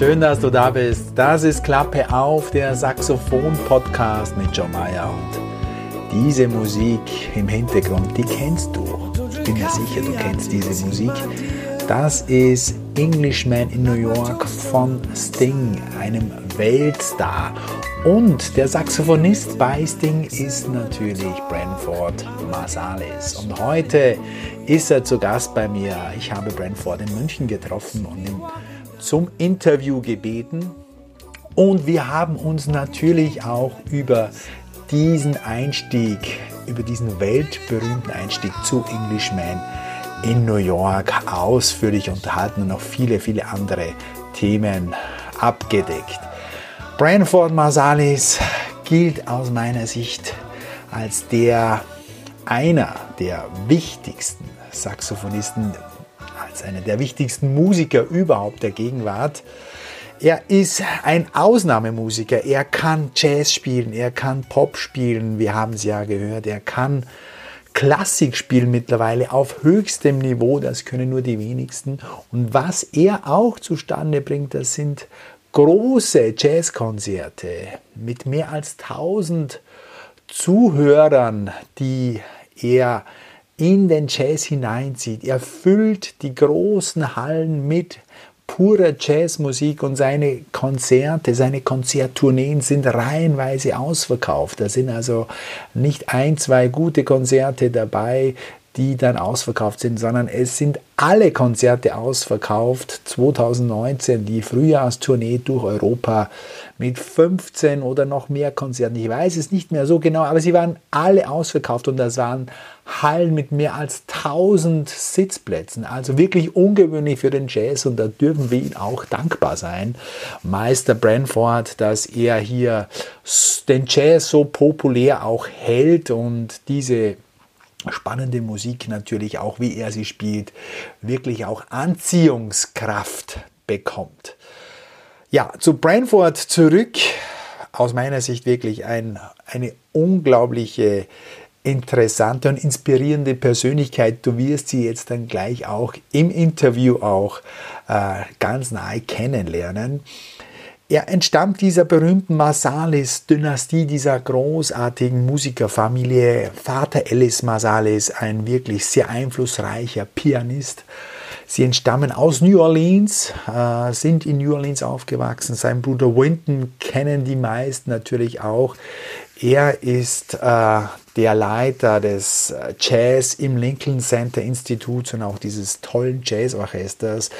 schön, dass du da bist. Das ist Klappe auf, der Saxophon-Podcast mit John Mayer. Und diese Musik im Hintergrund, die kennst du. Ich bin mir sicher, du kennst diese Musik. Das ist Englishman in New York von Sting, einem Weltstar. Und der Saxophonist bei Sting ist natürlich Branford Marsalis. Und heute ist er zu Gast bei mir. Ich habe Branford in München getroffen und ihn zum Interview gebeten. Und wir haben uns natürlich auch über diesen Einstieg, über diesen weltberühmten Einstieg zu Englishman in New York ausführlich unterhalten und noch viele, viele andere Themen abgedeckt. Branford Marsalis gilt aus meiner Sicht als der einer der wichtigsten Saxophonisten, als einer der wichtigsten Musiker überhaupt der Gegenwart. Er ist ein Ausnahmemusiker. Er kann Jazz spielen, er kann Pop spielen. Wir haben es ja gehört. Er kann Klassik spielen mittlerweile auf höchstem Niveau. Das können nur die wenigsten. Und was er auch zustande bringt, das sind große Jazzkonzerte mit mehr als 1000 Zuhörern, die er in den Jazz hineinzieht. Er füllt die großen Hallen mit purer Jazzmusik und seine Konzerte, seine Konzerttourneen sind reihenweise ausverkauft. Da sind also nicht ein, zwei gute Konzerte dabei, die dann ausverkauft sind, sondern es sind alle Konzerte ausverkauft. 2019 die Frühjahrstournee durch Europa mit 15 oder noch mehr Konzerten. Ich weiß es nicht mehr so genau, aber sie waren alle ausverkauft und das waren Hallen mit mehr als 1000 Sitzplätzen. Also wirklich ungewöhnlich für den Jazz und da dürfen wir ihm auch dankbar sein, Meister Branford, dass er hier den Jazz so populär auch hält und diese spannende Musik natürlich auch, wie er sie spielt, wirklich auch Anziehungskraft bekommt. Ja, zu Branford zurück. Aus meiner Sicht wirklich ein, eine unglaubliche, interessante und inspirierende Persönlichkeit. Du wirst sie jetzt dann gleich auch im Interview auch äh, ganz nahe kennenlernen. Er entstammt dieser berühmten Marsalis-Dynastie, dieser großartigen Musikerfamilie. Vater Ellis Marsalis, ein wirklich sehr einflussreicher Pianist. Sie entstammen aus New Orleans, äh, sind in New Orleans aufgewachsen. Sein Bruder Winton kennen die meisten natürlich auch. Er ist äh, der Leiter des äh, Jazz im Lincoln Center Instituts und auch dieses tollen Jazzorchesters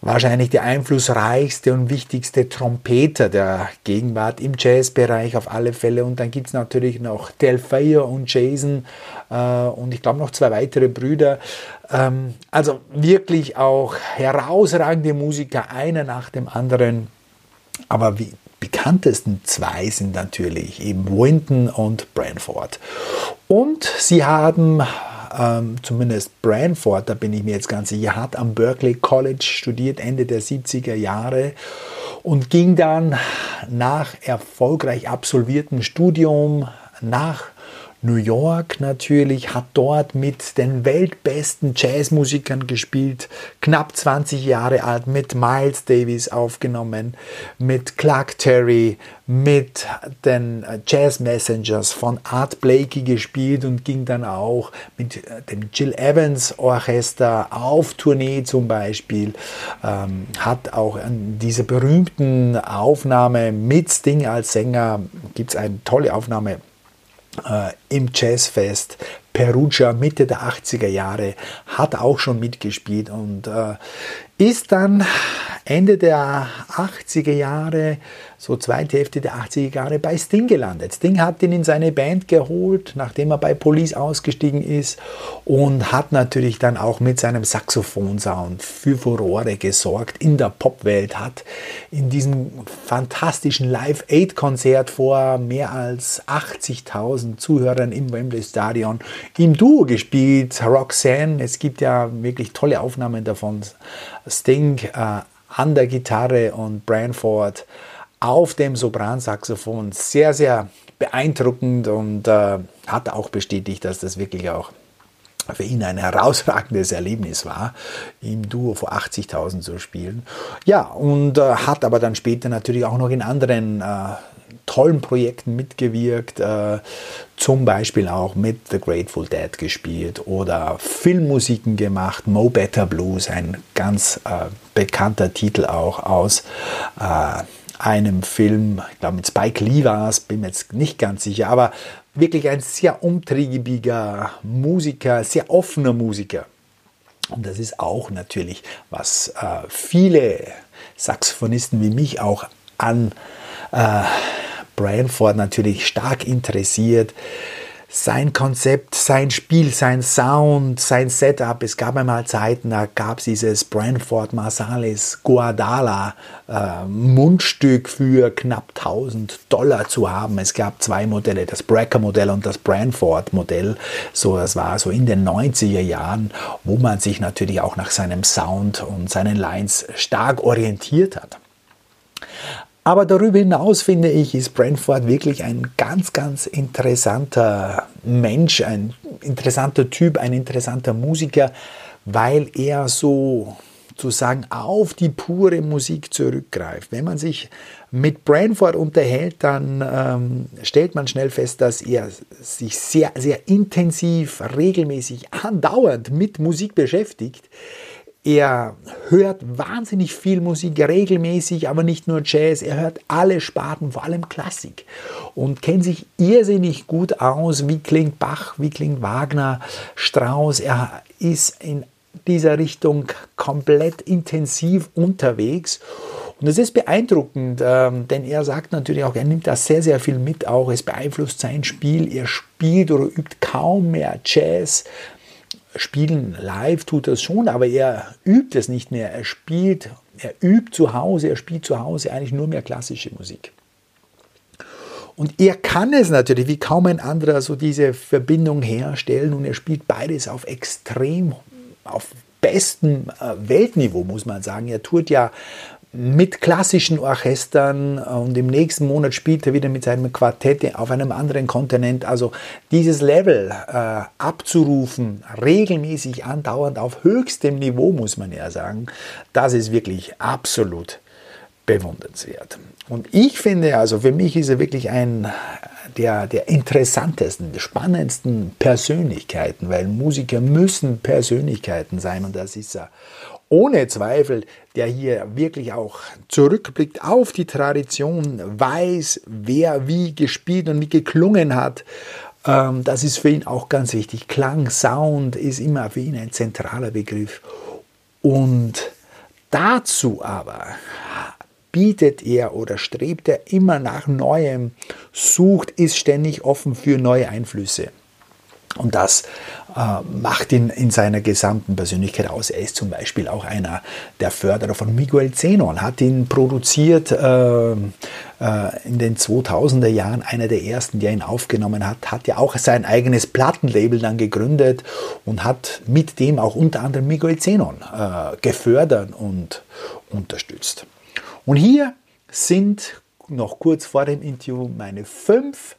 wahrscheinlich der einflussreichste und wichtigste Trompeter der Gegenwart im Jazzbereich auf alle Fälle. Und dann gibt es natürlich noch Delphia und Jason äh, und ich glaube noch zwei weitere Brüder. Ähm, also wirklich auch herausragende Musiker, einer nach dem anderen. Aber wie bekanntesten zwei sind natürlich eben Winton und Branford. Und sie haben ähm, zumindest Branford, da bin ich mir jetzt ganz sicher, hat am Berkeley College studiert, Ende der 70er Jahre und ging dann nach erfolgreich absolviertem Studium nach New York natürlich, hat dort mit den weltbesten Jazzmusikern gespielt, knapp 20 Jahre alt, mit Miles Davis aufgenommen, mit Clark Terry, mit den Jazz Messengers von Art Blakey gespielt und ging dann auch mit äh, dem Jill Evans Orchester auf Tournee zum Beispiel, ähm, hat auch an dieser berühmten Aufnahme mit Sting als Sänger, gibt es eine tolle Aufnahme äh, im Jazzfest Perugia Mitte der 80er Jahre, hat auch schon mitgespielt und äh, ist dann Ende der 80er Jahre so zweite Hälfte der 80er Jahre bei Sting gelandet. Sting hat ihn in seine Band geholt, nachdem er bei Police ausgestiegen ist und hat natürlich dann auch mit seinem Saxophonsound für Furore gesorgt in der Popwelt, hat in diesem fantastischen Live-Aid-Konzert vor mehr als 80.000 Zuhörern im Wembley Stadion im Duo gespielt. Roxanne, es gibt ja wirklich tolle Aufnahmen davon. Sting äh, an der Gitarre und Branford auf dem Sopransaxophon. Sehr, sehr beeindruckend und äh, hat auch bestätigt, dass das wirklich auch für ihn ein herausragendes Erlebnis war, im Duo vor 80.000 zu spielen. Ja, und äh, hat aber dann später natürlich auch noch in anderen äh, tollen Projekten mitgewirkt, äh, zum Beispiel auch mit The Grateful Dead gespielt oder Filmmusiken gemacht, Mo Better Blues, ein ganz äh, bekannter Titel auch aus äh, einem Film, ich glaube mit Spike Lee war es, bin mir jetzt nicht ganz sicher, aber wirklich ein sehr umtriebiger Musiker, sehr offener Musiker. Und das ist auch natürlich, was äh, viele Saxophonisten wie mich auch an äh, Branford natürlich stark interessiert sein Konzept, sein Spiel, sein Sound, sein Setup. Es gab einmal Zeiten, da gab es dieses Branford Marsalis Guadala äh, Mundstück für knapp 1000 Dollar zu haben. Es gab zwei Modelle, das Brecker Modell und das Branford Modell. So, das war so in den 90er Jahren, wo man sich natürlich auch nach seinem Sound und seinen Lines stark orientiert hat. Aber darüber hinaus finde ich, ist Brentford wirklich ein ganz, ganz interessanter Mensch, ein interessanter Typ, ein interessanter Musiker, weil er so sozusagen auf die pure Musik zurückgreift. Wenn man sich mit Branford unterhält, dann ähm, stellt man schnell fest, dass er sich sehr, sehr intensiv, regelmäßig, andauernd mit Musik beschäftigt. Er hört wahnsinnig viel Musik, regelmäßig, aber nicht nur Jazz. Er hört alle Sparten, vor allem Klassik. Und kennt sich irrsinnig gut aus, wie klingt Bach, wie klingt Wagner, Strauss. Er ist in dieser Richtung komplett intensiv unterwegs. Und das ist beeindruckend, ähm, denn er sagt natürlich auch, er nimmt da sehr, sehr viel mit auch. Es beeinflusst sein Spiel. Er spielt oder übt kaum mehr Jazz, Spielen live tut das schon, aber er übt es nicht mehr. Er spielt, er übt zu Hause, er spielt zu Hause eigentlich nur mehr klassische Musik. Und er kann es natürlich wie kaum ein anderer so diese Verbindung herstellen und er spielt beides auf extrem, auf bestem äh, Weltniveau, muss man sagen. Er tut ja mit klassischen Orchestern und im nächsten Monat spielt er wieder mit seinem Quartett auf einem anderen Kontinent. Also dieses Level äh, abzurufen, regelmäßig andauernd auf höchstem Niveau, muss man ja sagen, das ist wirklich absolut bewundernswert. Und ich finde, also für mich ist er wirklich ein der, der interessantesten, spannendsten Persönlichkeiten, weil Musiker müssen Persönlichkeiten sein und das ist er ohne Zweifel, der hier wirklich auch zurückblickt auf die Tradition, weiß, wer wie gespielt und wie geklungen hat. Ähm, das ist für ihn auch ganz wichtig. Klang, Sound ist immer für ihn ein zentraler Begriff. Und dazu aber bietet er oder strebt er immer nach Neuem, sucht, ist ständig offen für neue Einflüsse. Und das äh, macht ihn in seiner gesamten Persönlichkeit aus. Er ist zum Beispiel auch einer der Förderer von Miguel Zenon, hat ihn produziert äh, äh, in den 2000er Jahren, einer der ersten, der ihn aufgenommen hat, hat ja auch sein eigenes Plattenlabel dann gegründet und hat mit dem auch unter anderem Miguel Zenon äh, gefördert und unterstützt. Und hier sind noch kurz vor dem Interview meine fünf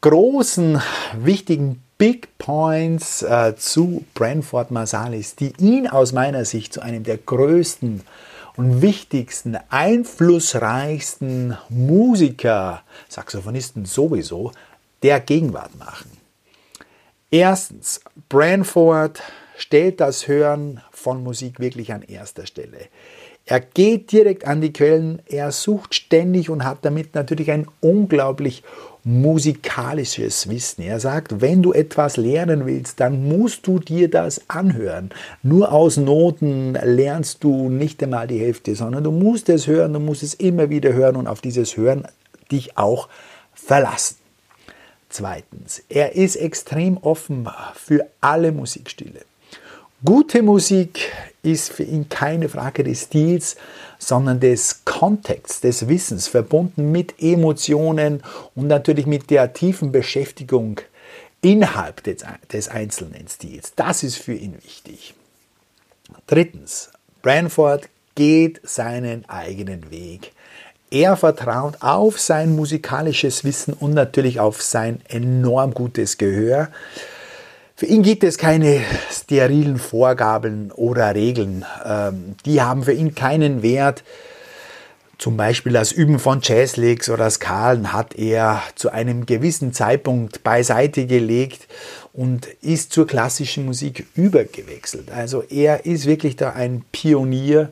großen, wichtigen Big Points äh, zu Branford Marsalis, die ihn aus meiner Sicht zu einem der größten und wichtigsten, einflussreichsten Musiker, Saxophonisten sowieso, der Gegenwart machen. Erstens, Branford stellt das Hören von Musik wirklich an erster Stelle. Er geht direkt an die Quellen, er sucht ständig und hat damit natürlich ein unglaublich musikalisches Wissen. Er sagt, wenn du etwas lernen willst, dann musst du dir das anhören. Nur aus Noten lernst du nicht einmal die Hälfte, sondern du musst es hören, du musst es immer wieder hören und auf dieses Hören dich auch verlassen. Zweitens, er ist extrem offen für alle Musikstile. Gute Musik ist für ihn keine Frage des Stils, sondern des Kontexts, des Wissens, verbunden mit Emotionen und natürlich mit der tiefen Beschäftigung innerhalb des, des einzelnen Stils. Das ist für ihn wichtig. Drittens, Branford geht seinen eigenen Weg. Er vertraut auf sein musikalisches Wissen und natürlich auf sein enorm gutes Gehör. Für ihn gibt es keine sterilen Vorgaben oder Regeln. Ähm, die haben für ihn keinen Wert. Zum Beispiel das Üben von Jazzlicks oder Skalen hat er zu einem gewissen Zeitpunkt beiseite gelegt und ist zur klassischen Musik übergewechselt. Also er ist wirklich da ein Pionier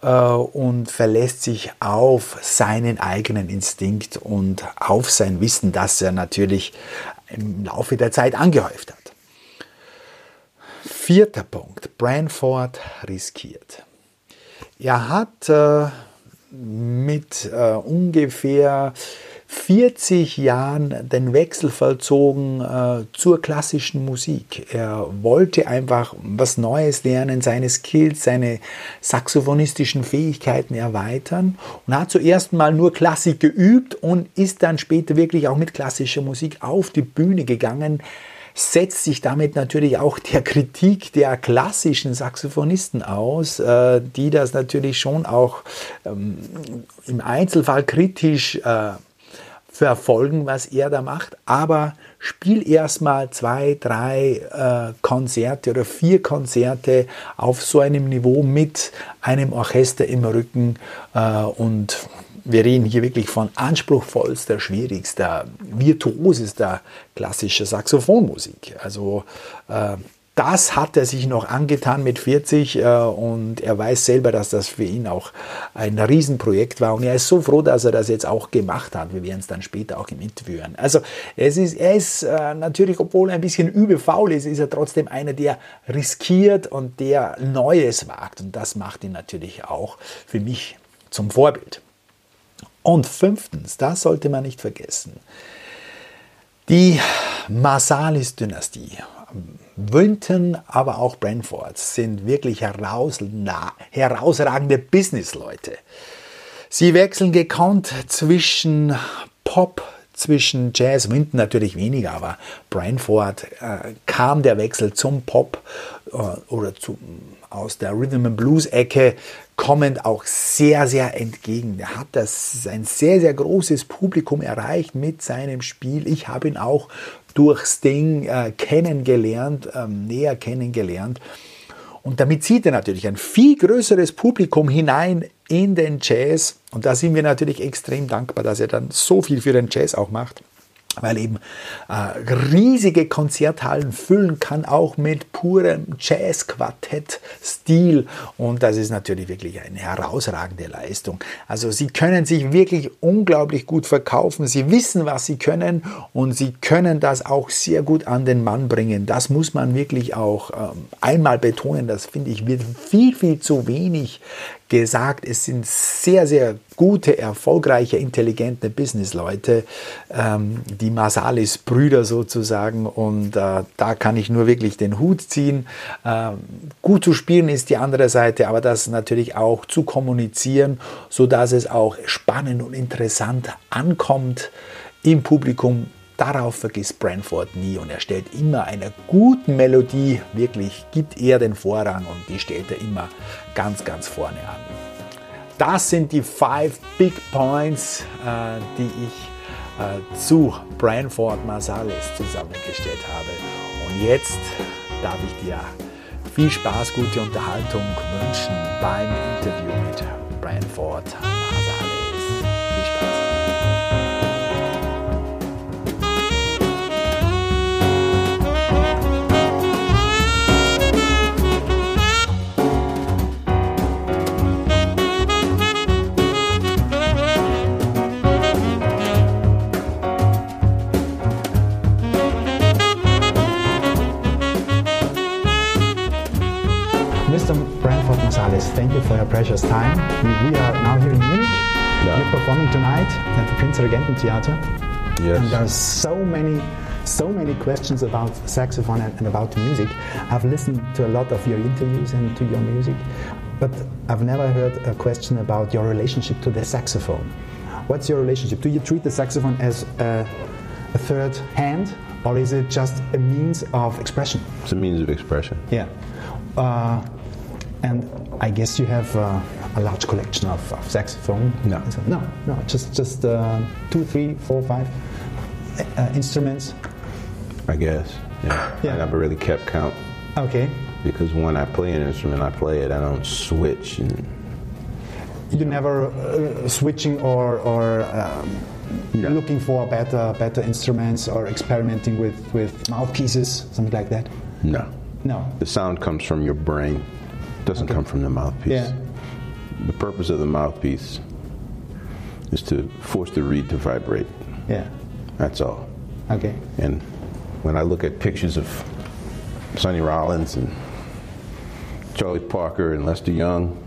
äh, und verlässt sich auf seinen eigenen Instinkt und auf sein Wissen, das er natürlich im Laufe der Zeit angehäuft hat. Vierter Punkt. Branford riskiert. Er hat äh, mit äh, ungefähr 40 Jahren den Wechsel vollzogen äh, zur klassischen Musik. Er wollte einfach was Neues lernen, seine Skills, seine saxophonistischen Fähigkeiten erweitern und hat zuerst mal nur Klassik geübt und ist dann später wirklich auch mit klassischer Musik auf die Bühne gegangen setzt sich damit natürlich auch der Kritik der klassischen Saxophonisten aus, äh, die das natürlich schon auch ähm, im Einzelfall kritisch äh, verfolgen, was er da macht. Aber spiel erstmal zwei, drei äh, Konzerte oder vier Konzerte auf so einem Niveau mit einem Orchester im Rücken und wir reden hier wirklich von anspruchsvollster, schwierigster, virtuosester klassischer Saxophonmusik. Also äh, das hat er sich noch angetan mit 40 äh, und er weiß selber, dass das für ihn auch ein Riesenprojekt war und er ist so froh, dass er das jetzt auch gemacht hat. Wir werden es dann später auch im Interview hören. Also es ist, er ist äh, natürlich, obwohl er ein bisschen übelfaul ist, ist er trotzdem einer, der riskiert und der Neues wagt und das macht ihn natürlich auch für mich zum Vorbild. Und fünftens, das sollte man nicht vergessen, die Marsalis-Dynastie, Winton, aber auch Brentford sind wirklich herausragende Businessleute. Sie wechseln gekonnt zwischen Pop, zwischen Jazz, Winton natürlich weniger, aber Brentford äh, kam der Wechsel zum Pop äh, oder zu, aus der Rhythm and Blues Ecke kommend auch sehr, sehr entgegen. Er hat das ein sehr, sehr großes Publikum erreicht mit seinem Spiel. Ich habe ihn auch durch Sting äh, kennengelernt, ähm, näher kennengelernt. Und damit zieht er natürlich ein viel größeres Publikum hinein in den Jazz. Und da sind wir natürlich extrem dankbar, dass er dann so viel für den Jazz auch macht weil eben äh, riesige Konzerthallen füllen kann, auch mit purem Jazz-Quartett-Stil. Und das ist natürlich wirklich eine herausragende Leistung. Also sie können sich wirklich unglaublich gut verkaufen. Sie wissen, was sie können und sie können das auch sehr gut an den Mann bringen. Das muss man wirklich auch ähm, einmal betonen. Das finde ich wird viel, viel zu wenig gesagt, es sind sehr, sehr gute, erfolgreiche, intelligente Businessleute, ähm, die Masalis-Brüder sozusagen. Und äh, da kann ich nur wirklich den Hut ziehen. Ähm, gut zu spielen ist die andere Seite, aber das natürlich auch zu kommunizieren, sodass es auch spannend und interessant ankommt im Publikum Darauf vergisst Branford nie und er stellt immer einer guten Melodie, wirklich gibt er den Vorrang und die stellt er immer ganz, ganz vorne an. Das sind die five Big Points, äh, die ich äh, zu Branford Marsalis zusammengestellt habe. Und jetzt darf ich dir viel Spaß, gute Unterhaltung wünschen beim Interview mit Branford precious time. We are now here in Munich. Yeah. You're performing tonight at the Prinzregententheater. Yes. And there's so many so many questions about saxophone and, and, about music. I've listened to a lot of your interviews and to your music, but I've never heard a question about your relationship to the saxophone. What's your relationship? Do you treat the saxophone as a, a third hand, or is it just a means of expression? It's a means of expression. Yeah. Uh, and I guess you have uh, a large collection of, of saxophone. No, no, no, just just uh, two, three, four, five uh, instruments. I guess. Yeah. Yeah. I never really kept count Okay. because when I play an instrument, I play it. I don't switch. And You never uh, switching or or um, No. looking for better better instruments or experimenting with with mouthpieces, something like that. no, No. the sound comes from your brain. Doesn't come from the mouthpiece. Yeah. The purpose of the mouthpiece is to force the reed to vibrate. Yeah. That's all. Okay. And when I look at pictures of Sonny Rollins and Charlie Parker and Lester Young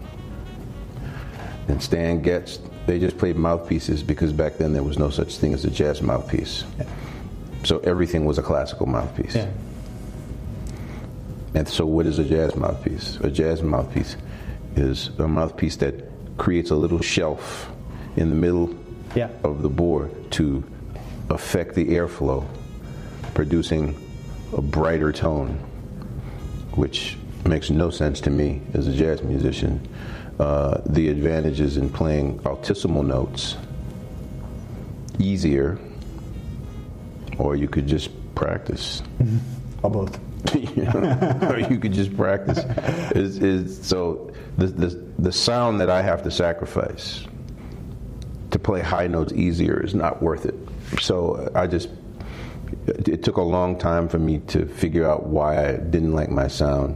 and Stan Getz, they just played mouthpieces because back then there was no such thing as a jazz mouthpiece. So everything was a classical mouthpiece. Yeah. And so, what is a jazz mouthpiece? A jazz mouthpiece is a mouthpiece that creates a little shelf in the middle Yeah. of the board to affect the airflow, producing a brighter tone, which makes no sense to me as a jazz musician. Uh, the advantages in playing altissimo notes easier, or you could just practice Or both. you know, or you could just practice. So the, the the sound that I have to sacrifice to play high notes easier is not worth it. So I just it took a long time for me to figure out why I didn't like my sound,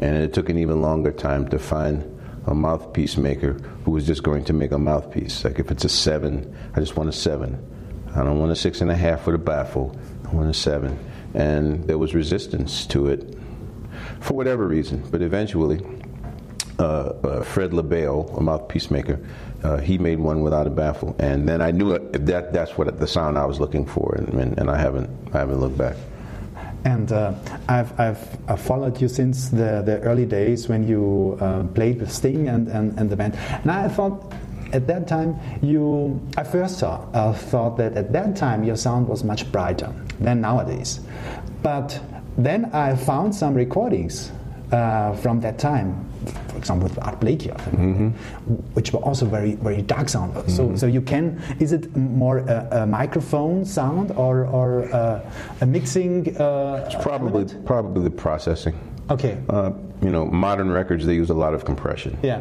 and it took an even longer time to find a mouthpiece maker who was just going to make a mouthpiece. Like if it's a seven, I just want a seven. I don't want a six and a half with a baffle. I want a seven. And there was resistance to it for whatever reason. But eventually, uh, uh, Fred LaBelle, a mouthpiece maker, uh, he made one without a baffle, and then I knew that that's what the sound I was looking for, and, and, and I haven't I haven't looked back. And uh, I've, I've, I've followed you since the, the early days when you uh, played with Sting and, and, and the band. And I thought at that time you, I first saw, uh, thought that at that time your sound was much brighter than nowadays. But then I found some recordings uh, from that time, for example with Art Blakey, like which were also very very dark sound. So so you can is it more a, a microphone sound or or uh, a mixing? Uh, Probably element? probably the processing. Okay. Uh, you know, modern records they use a lot of compression. Yeah.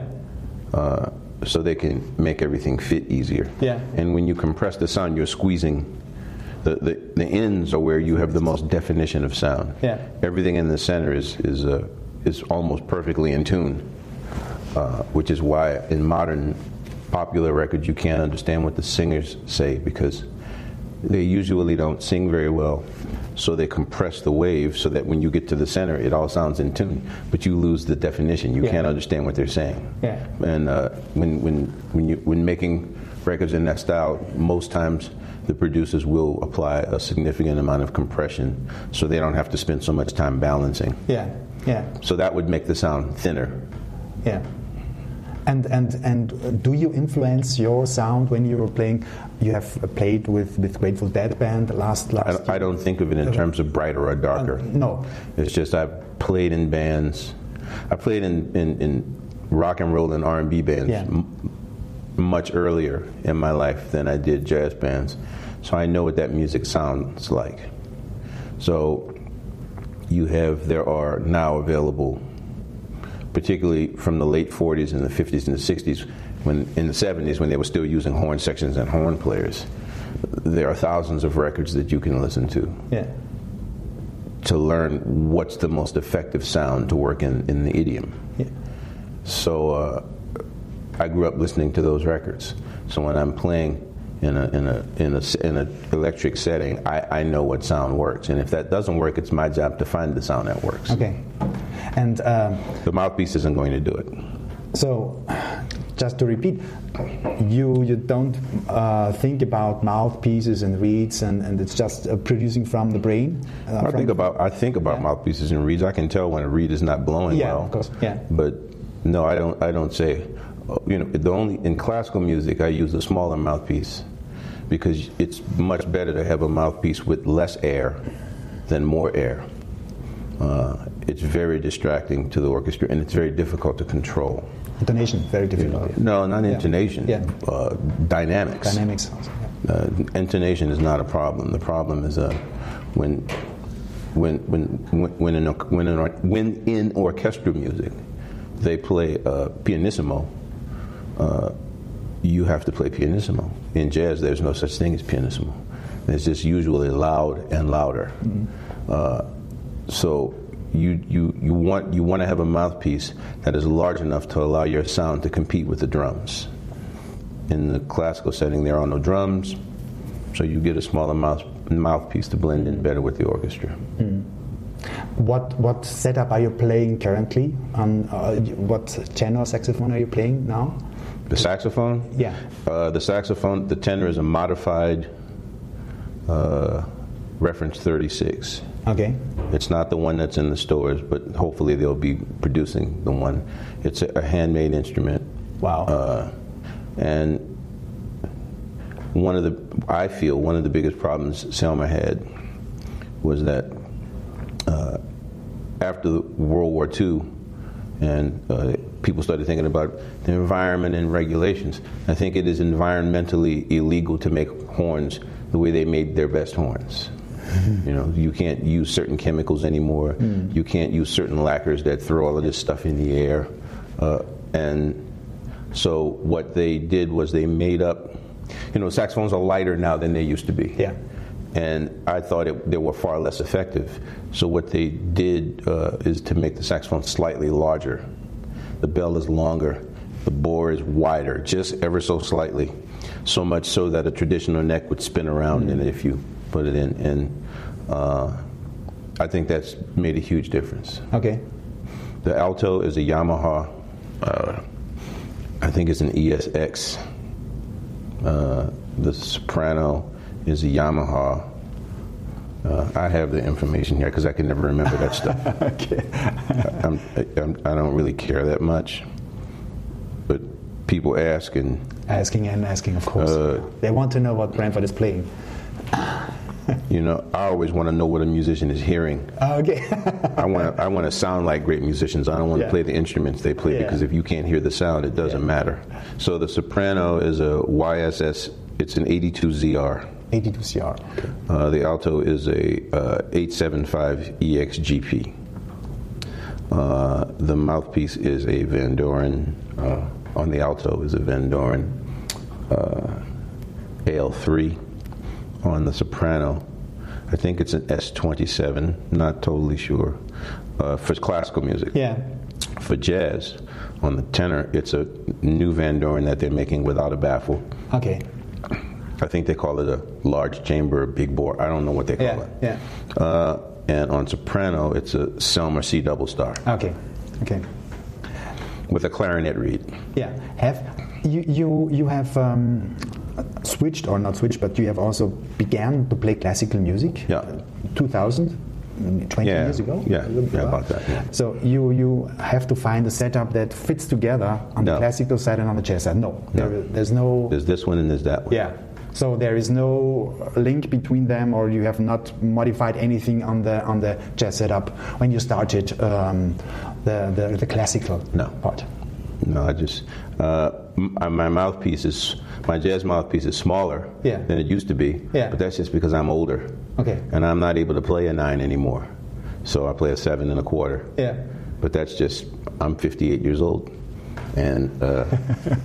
uh, so they can make everything fit easier. Yeah. And when you compress the sound, you're squeezing. The, the, the ends are where you have the most definition of sound. Yeah. Everything in the center is is uh, is almost perfectly in tune, uh, which is why in modern popular records you can't understand what the singers say because they usually don't sing very well. So they compress the wave so that when you get to the center, it all sounds in tune, but you lose the definition. You Yeah. can't understand what they're saying. Yeah. And uh, when when when you when making records in that style, most times the producers will apply a significant amount of compression, so they don't have to spend so much time balancing. Yeah. Yeah. So that would make the sound thinner. Yeah. And and and do you influence your sound when you were playing? You have played with with Grateful Dead band last last. I, I don't think of it in terms of brighter or darker. Uh, no. It's just I've played in bands. I played in, in, in rock and roll and R&B bands Yeah. Much earlier in my life than I did jazz bands. So I know what that music sounds like. So you have, there are now available, particularly from the late 40s and the 50s and the 60s, when in the 70s when they were still using horn sections and horn players. There are thousands of records that you can listen to Yeah. to learn what's the most effective sound to work in, in the idiom. Yeah. So uh, I grew up listening to those records. So when I'm playing in a in a in a in an electric setting, I, I know what sound works, and if that doesn't work, it's my job to find the sound that works. Okay. And um, The mouthpiece isn't going to do it. so, just to repeat, you you don't uh, think about mouthpieces and reeds, and, and it's just uh, producing from the brain. Uh, I think about I think about Yeah. mouthpieces and reeds. I can tell when a reed is not blowing Yeah, well. of course, yeah. But no, I don't. I don't say. You know, the only in classical music I use a smaller mouthpiece because it's much better to have a mouthpiece with less air than more air. Uh, it's very distracting to the orchestra and it's very difficult to control. intonation, very difficult. No, not Yeah. intonation. Yeah. Uh, dynamics. Dynamics. Yeah. Uh, intonation is not a problem. The problem is uh, when when when when when in, when in, when in orchestral music, they play uh, pianissimo. Uh, you have to play pianissimo. In jazz, there's no such thing as pianissimo. It's just usually loud and louder. Mm-hmm. Uh, so you, you, you want you want to have a mouthpiece that is large enough to allow your sound to compete with the drums. In the classical setting, there are no drums, so you get a smaller mouth, mouthpiece to blend in better with the orchestra. Mm. What what setup are you playing currently? On uh, what tenor saxophone are you playing now? The saxophone? Yeah. Uh, the saxophone, the tenor is a modified uh, reference 36. Okay. It's not the one that's in the stores, but hopefully they'll be producing the one. It's a, a handmade instrument. Wow. Uh, and one of the, I feel, one of the biggest problems Selmer had was that uh, after World War II, and uh, people started thinking about the environment and regulations. I think it is environmentally illegal to make horns the way they made their best horns. You know, you can't use certain chemicals anymore. Mm. You can't use certain lacquers that throw all of this stuff in the air. Uh, and so what they did was they made up. You know, saxophones are lighter now than they used to be. Yeah. And I thought it, they were far less effective. So what they did uh, is to make the saxophone slightly larger. The bell is longer. The bore is wider, just ever so slightly. So much so that a traditional neck would spin around mm-hmm. in it if you put it in. And uh, I think that's made a huge difference. Okay. The alto is a Yamaha. Uh, I think it's an ESX. Uh, the soprano is a Yamaha. Uh, I have the information here because I can never remember that stuff. okay. I'm, I'm, I do not really care that much, but people ask and asking and asking, of course. Uh, they want to know what Branford is playing. You know, I always want to know what a musician is hearing. Oh, okay. I want to I want to sound like great musicians. I don't want to yeah. play the instruments they play yeah. because if you can't hear the sound, it doesn't yeah. matter. So the soprano is a YSS. It's an 82ZR. 82ZR. Okay. Uh, the alto is a uh, 875 EXGP. Uh, the mouthpiece is a Vandoren. Uh, on the alto is a Vandoren uh, AL3 on the soprano. I think it's an S27, not totally sure, uh, for classical music. Yeah. For jazz, on the tenor, it's a new Vandoren that they're making without a baffle. Okay. I think they call it a large chamber, big bore. I don't know what they call yeah, it. Yeah. Uh, and on soprano, it's a Selmer C double star. Okay. Okay. With a clarinet reed. Yeah. Have you you you have um, switched or not switched, but you have also began to play classical music. Yeah. 2000. 20 yeah, years ago. Yeah, yeah, about that. Yeah. So you you have to find a setup that fits together on no. the classical side and on the jazz side. No, no. There, there's no. There's this one and there's that one. Yeah. So there is no link between them, or you have not modified anything on the on the jazz setup when you started um, the, the, the classical no. part. No, I just uh, my mouthpiece is my jazz mouthpiece is smaller yeah. than it used to be. Yeah. But that's just because I'm older. Okay. And I'm not able to play a nine anymore, so I play a seven and a quarter. Yeah. But that's just I'm 58 years old, and uh,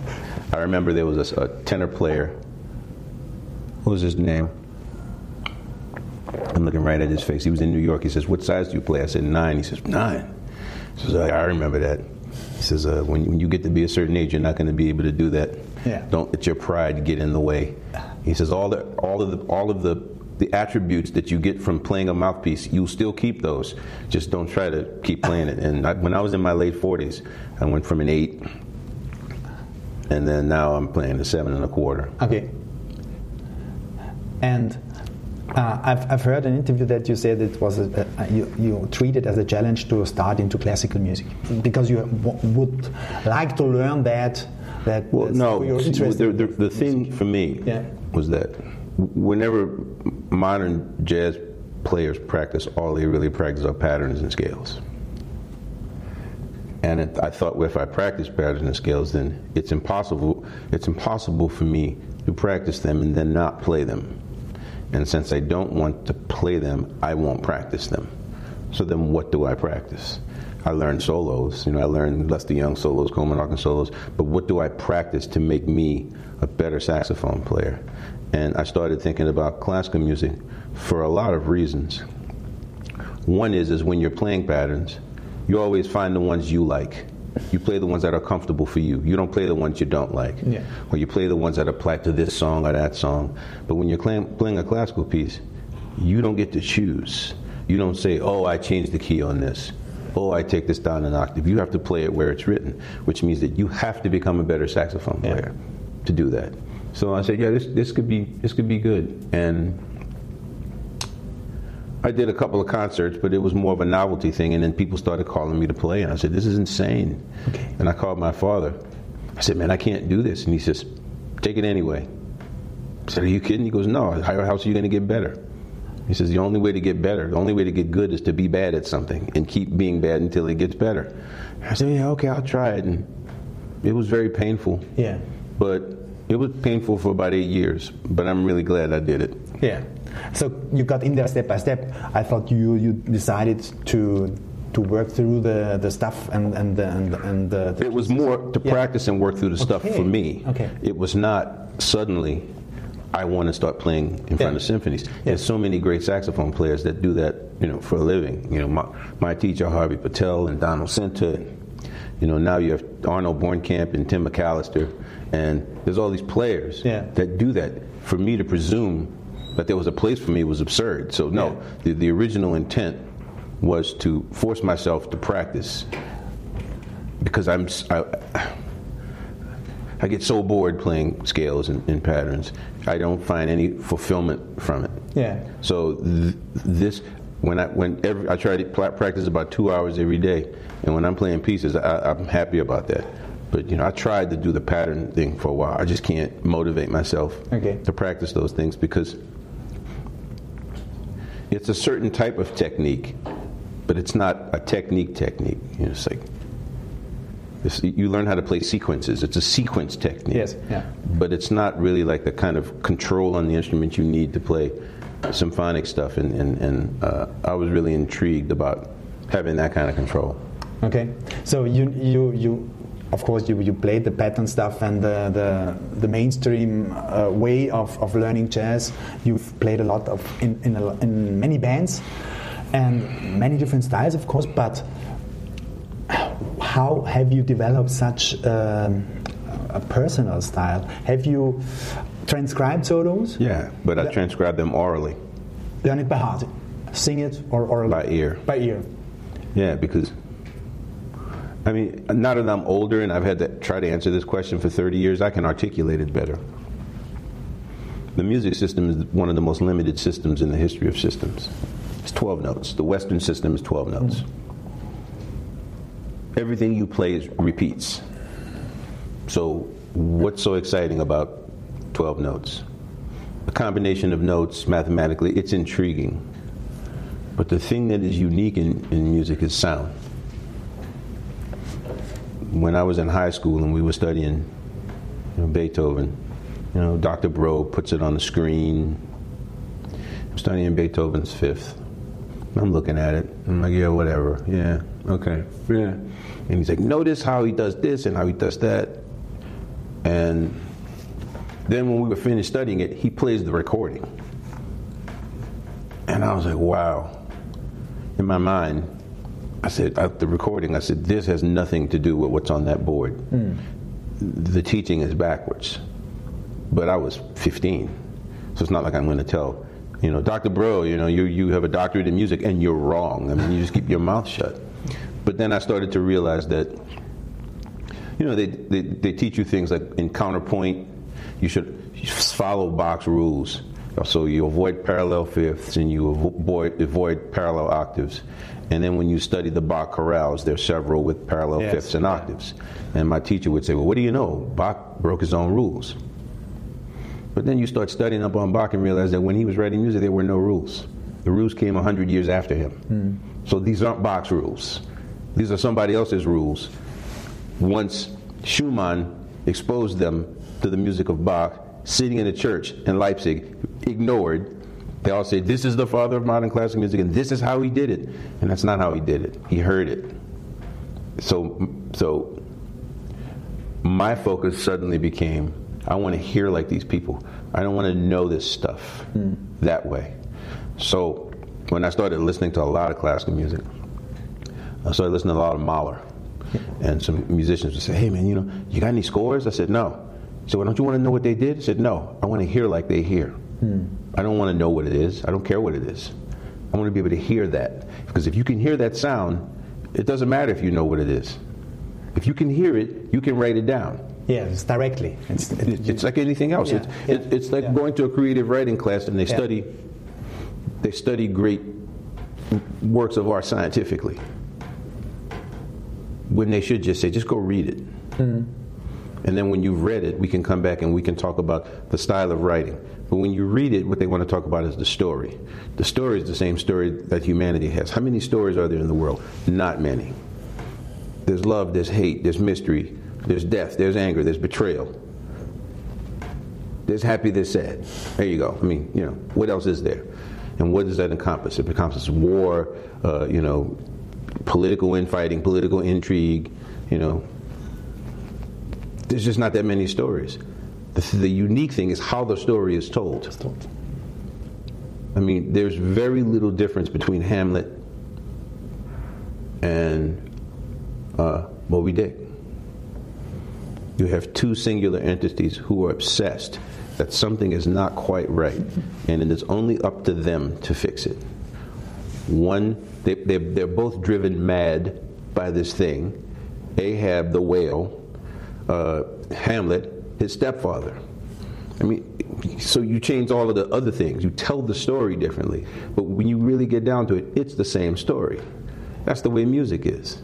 I remember there was a, a tenor player. What was his name? I'm looking right at his face. He was in New York. He says, "What size do you play?" I said, nine. He says, nine. He says, I remember that. He says, uh, when, when you get to be a certain age, you're not going to be able to do that. Yeah. Don't let your pride get in the way. He says, all the, all of the, all of the, the attributes that you get from playing a mouthpiece, you'll still keep those. Just don't try to keep playing it. And I, when I was in my late 40s, I went from an eight, and then now I'm playing a seven and a quarter. Okay. And uh, I've, I've heard an interview that you said it was a, a, you, you treat it as a challenge to start into classical music because you would like to learn that. That well, no, the, the, the thing for me yeah. was that whenever modern jazz players practice, all they really practice are patterns and scales. And it, I thought, well, if I practice patterns and scales, then it's impossible. It's impossible for me to practice them and then not play them And since I don't want to play them, I won't practice them. So then what do I practice? I learned solos. You know, I learned Lester Young solos, Coleman Hawkins solos. But what do I practice to make me a better saxophone player? And I started thinking about classical music for a lot of reasons. One is is when you're playing patterns, you always find the ones you like. You play the ones that are comfortable for you. You don't play the ones you don't like. Yeah. Or you play the ones that apply to this song or that song. But when you're playing, playing a classical piece, you don't get to choose. You don't say, oh, I changed the key on this. Oh, I take this down an octave. You have to play it where it's written, which means that you have to become a better saxophone Yeah. player to do that. So I said, yeah, this, this could be this could be good. And I did a couple of concerts, but it was more of a novelty thing. And then people started calling me to play, and I said, "This is insane." And I called my father. I said, "Man, I can't do this." And he says, "Take it anyway." I said, "Are you kidding?" He goes, "No. How, how else are you going to get better?" He says, "The only way to get better, the only way to get good, is to be bad at something and keep being bad until it gets better." I said, "Yeah, okay, I'll try it." And it was very painful, Yeah. but it was painful for about eight years. But I'm really glad I did it. Yeah. So you got in there step by step. I thought you you decided to to work through the, the stuff and and the, and and the, the It was more to Yeah. practice and work through the stuff for me. Okay. It was not suddenly I want to start playing in front Yeah. of symphonies. There's so many great saxophone players that do that, you know, for a living. You know, my, my teacher Harvey Pittel and Donald Sinta. You know, now you have Arnold Bornkamp and Tim McAllister, and there's all these players Yeah. that do that. For me to presume that there was a place for me was absurd. So no, Yeah. the, the original intent was to force myself to practice because I'm I, I get so bored playing scales and, and patterns. I don't find any fulfillment from it. Yeah. So th- this when I when every, I try to pla- practice about two hours every day, and when I'm playing pieces, I, I'm happy about that. But you know, I tried to do the pattern thing for a while. I just can't motivate myself Okay. to practice those things because it's a certain type of technique, but it's not a technique technique. You know, it's like you learn how to play sequences. It's a sequence technique. Yes, yeah. But it's not really like the kind of control on the instrument you need to play symphonic stuff. And, and, and uh, I was really intrigued about having that kind of control. Okay. So you you you of course you, you played the pattern stuff and the the, the mainstream uh, way of, of learning jazz. You've played a lot of in in, a, in many bands and many different styles, of course. But how have you developed such um, a personal style? Have you transcribed solos? Yeah, but I transcribe them orally Learn it by heart, sing it, or, or by ear. By ear. Yeah, because I mean, now that I'm older and I've had to try to answer this question for 30 years, I can articulate it better. The music system is one of the most limited systems in the history of systems. It's 12 notes. The Western system is 12 notes. Everything you play is repeats. So, what's so exciting about 12 notes? A combination of notes, mathematically, it's intriguing. But the thing that is unique in, in music is sound. When I was in high school and we were studying you know, Beethoven, you know, Dr. Bro puts it on the screen. I'm studying Beethoven's Fifth. I'm looking at it. I'm like, yeah, whatever. Yeah, okay, yeah. And he's like, notice how he does this and how he does that. And then when we were finished studying it, he plays the recording. And I was like, wow. In my mind, I said, at the recording, I said, this has nothing to do with what's on that board. Hmm. The teaching is backwards. But I was 15. So it's not like I'm going to tell, you know, Dr. Bro, you know, you, you have a doctorate in music and you're wrong. I mean, you just keep your mouth shut. But then I started to realize that, you know, they, they, they teach you things like in counterpoint, you should follow Bach's rules. So you avoid parallel fifths and you avoid, avoid parallel octaves. And then when you study the Bach chorales, there are several with parallel Yes, fifths and octaves. And my teacher would say, well, what do you know? Bach broke his own rules. But then you start studying up on Bach and realize that when he was writing music, there were no rules. The rules came 100 years after him. Hmm. So these aren't Bach's rules. These are somebody else's rules. Once Schumann exposed them to the music of Bach, sitting in a church in Leipzig, ignored, They all say this is the father of modern classical music and this is how he did it, and that's not how he did it. He heard it. So, so my focus suddenly became I want to hear like these people. I don't want to know this stuff mm. that way. So when I started listening to a lot of classical music, I started listening to a lot of Mahler. And some musicians would say, hey man, you know, you got any scores? I said, no. So well, don't you want to know what they did? I said, no. I want to hear like they hear. Hmm. I don't want to know what it is. I don't care what it is. I want to be able to hear that. Because if you can hear that sound, it doesn't matter if you know what it is. If you can hear it, you can write it down. Yeah, it's directly. It's, it's, it's like anything else. Yeah, it's, yeah, it's, like yeah. going to a creative writing class and they study they study great works of art scientifically when they should just say, just go read it. Mm-hmm. And then when you've read it, we can come back and we can talk about the style of writing. But when you read it, what they want to talk about is the story. The story is the same story that humanity has. How many stories are there in the world? Not many. There's love, there's hate, there's mystery, there's death, there's anger, there's betrayal. There's happy, there's sad. There you go. I mean, you know, what else is there? And what does that encompass? It encompasses war, uh, you know, political infighting, political intrigue, you know. There's just not that many stories. The, the unique thing is how the story is told. I mean, there's very little difference between Hamlet and uh, Moby Dick. You have two singular entities who are obsessed that something is not quite right, and it is only up to them to fix it. One, they, they're, they're both driven mad by this thing. Ahab the whale, uh, Hamlet, his stepfather. I mean, so you change all of the other things. You tell the story differently. But when you really get down to it, it's the same story. That's the way music is.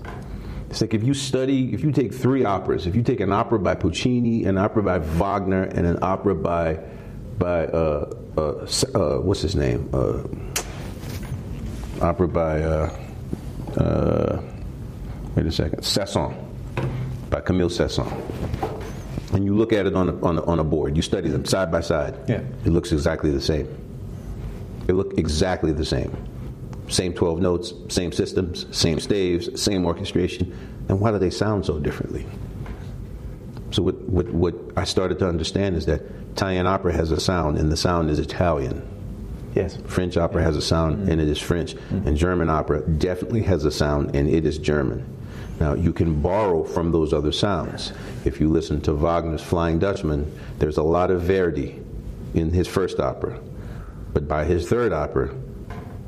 It's like if you study, if you take three operas, if you take an opera by Puccini, an opera by Wagner, and an opera by, by uh, uh, uh, what's his name? Uh, opera by, uh, uh, wait a second, Saint-Saëns, by Camille Saint-Saëns. And you look at it on a, on a, on a board, you study them side by side. Yeah. It looks exactly the same. They look exactly the same. Same 12 notes, same systems, same staves, same orchestration. And why do they sound so differently? So, what, what, what I started to understand is that Italian opera has a sound, and the sound is Italian. Yes. French opera yeah. has a sound mm-hmm. and it is French. Mm-hmm. And German opera definitely has a sound and it is German. Now, you can borrow from those other sounds. If you listen to Wagner's Flying Dutchman, there's a lot of Verdi in his first opera. But by his third opera,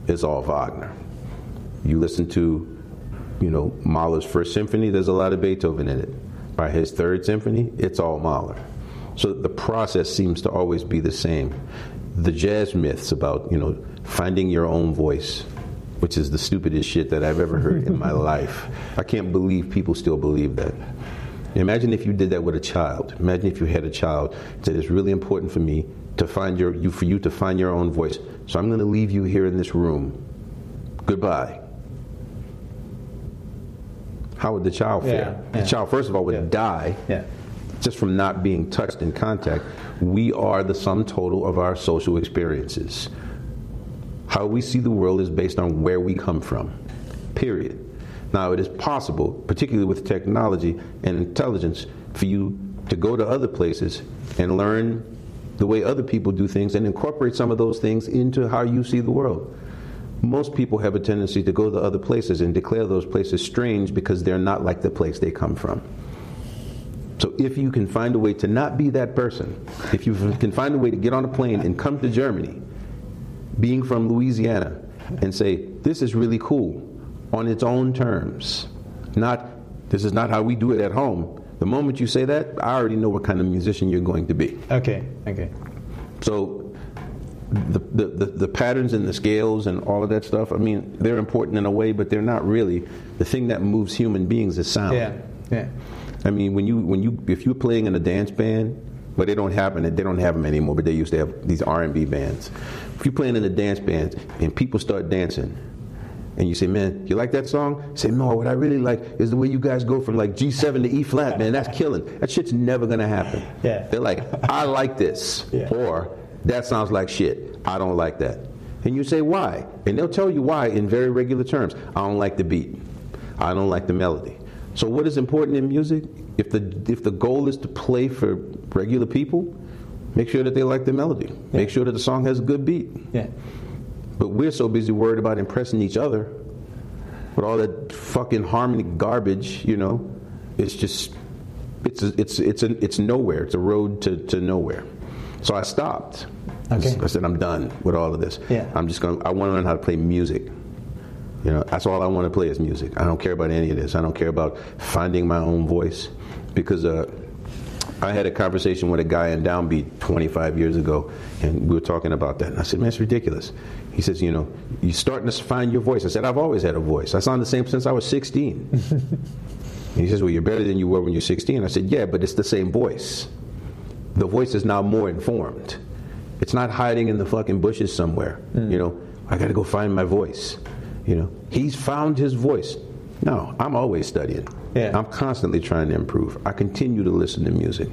it's all Wagner. You listen to, you know, Mahler's first symphony, there's a lot of Beethoven in it. By his third symphony, it's all Mahler. So the process seems to always be the same the jazz myths about you know finding your own voice, which is the stupidest shit that I've ever heard in my life. I can't believe people still believe that. Imagine if you did that with a child. Imagine if you had a child that it's really important for me to find your you for you to find your own voice. So I'm going to leave you here in this room. Goodbye. How would the child feel? Yeah, yeah. The child, first of all, would yeah. die. Yeah just from not being touched in contact, we are the sum total of our social experiences. How we see the world is based on where we come from, period. Now, it is possible, particularly with technology and intelligence, for you to go to other places and learn the way other people do things and incorporate some of those things into how you see the world. Most people have a tendency to go to other places and declare those places strange because they're not like the place they come from. So if you can find a way to not be that person, if you can find a way to get on a plane and come to Germany, being from Louisiana, and say, this is really cool on its own terms, not, this is not how we do it at home. The moment you say that, I already know what kind of musician you're going to be. Okay, okay. So the, the, the, the, patterns and the scales and all of that stuff, I mean, they're important in a way, but they're not really. The thing that moves human beings is sound. Yeah, yeah. I mean, when you when you if you're playing in a dance band, but they don't have they don't have them anymore. But they used to have these R and B bands. If you're playing in a dance band and people start dancing, and you say, "Man, you like that song?" Say, "No, what I really like is the way you guys go from like G7 to E flat, man. That's killing. That shit's never gonna happen." Yeah. They're like, "I like this," yeah. or "That sounds like shit. I don't like that." And you say, why? And they'll tell you why in very regular terms. I don't like the beat. I don't like the melody. So what is important in music? If the if the goal is to play for regular people, make sure that they like the melody. Make sure that the song has a good beat. Yeah. But we're so busy worried about impressing each other with all that fucking harmony garbage, you know. It's just it's a, it's it's a, it's nowhere. It's a road to, to nowhere. So I stopped. Okay. I said I'm done with all of this. Yeah. I'm just going to I want to learn how to play music. You know, that's all I want to play is music. I don't care about any of this. I don't care about finding my own voice because uh, I had a conversation with a guy in Downbeat 25 years ago, and we were talking about that. And I said, "Man, it's ridiculous." He says, "You know, you're starting to find your voice." I said, "I've always had a voice. I sound the same since I was 16." and he says, "Well, you're better than you were when you're 16." I said, "Yeah, but it's the same voice. The voice is now more informed. It's not hiding in the fucking bushes somewhere. Mm. You know, I got to go find my voice." You know, he's found his voice. No, I'm always studying. Yeah. I'm constantly trying to improve. I continue to listen to music.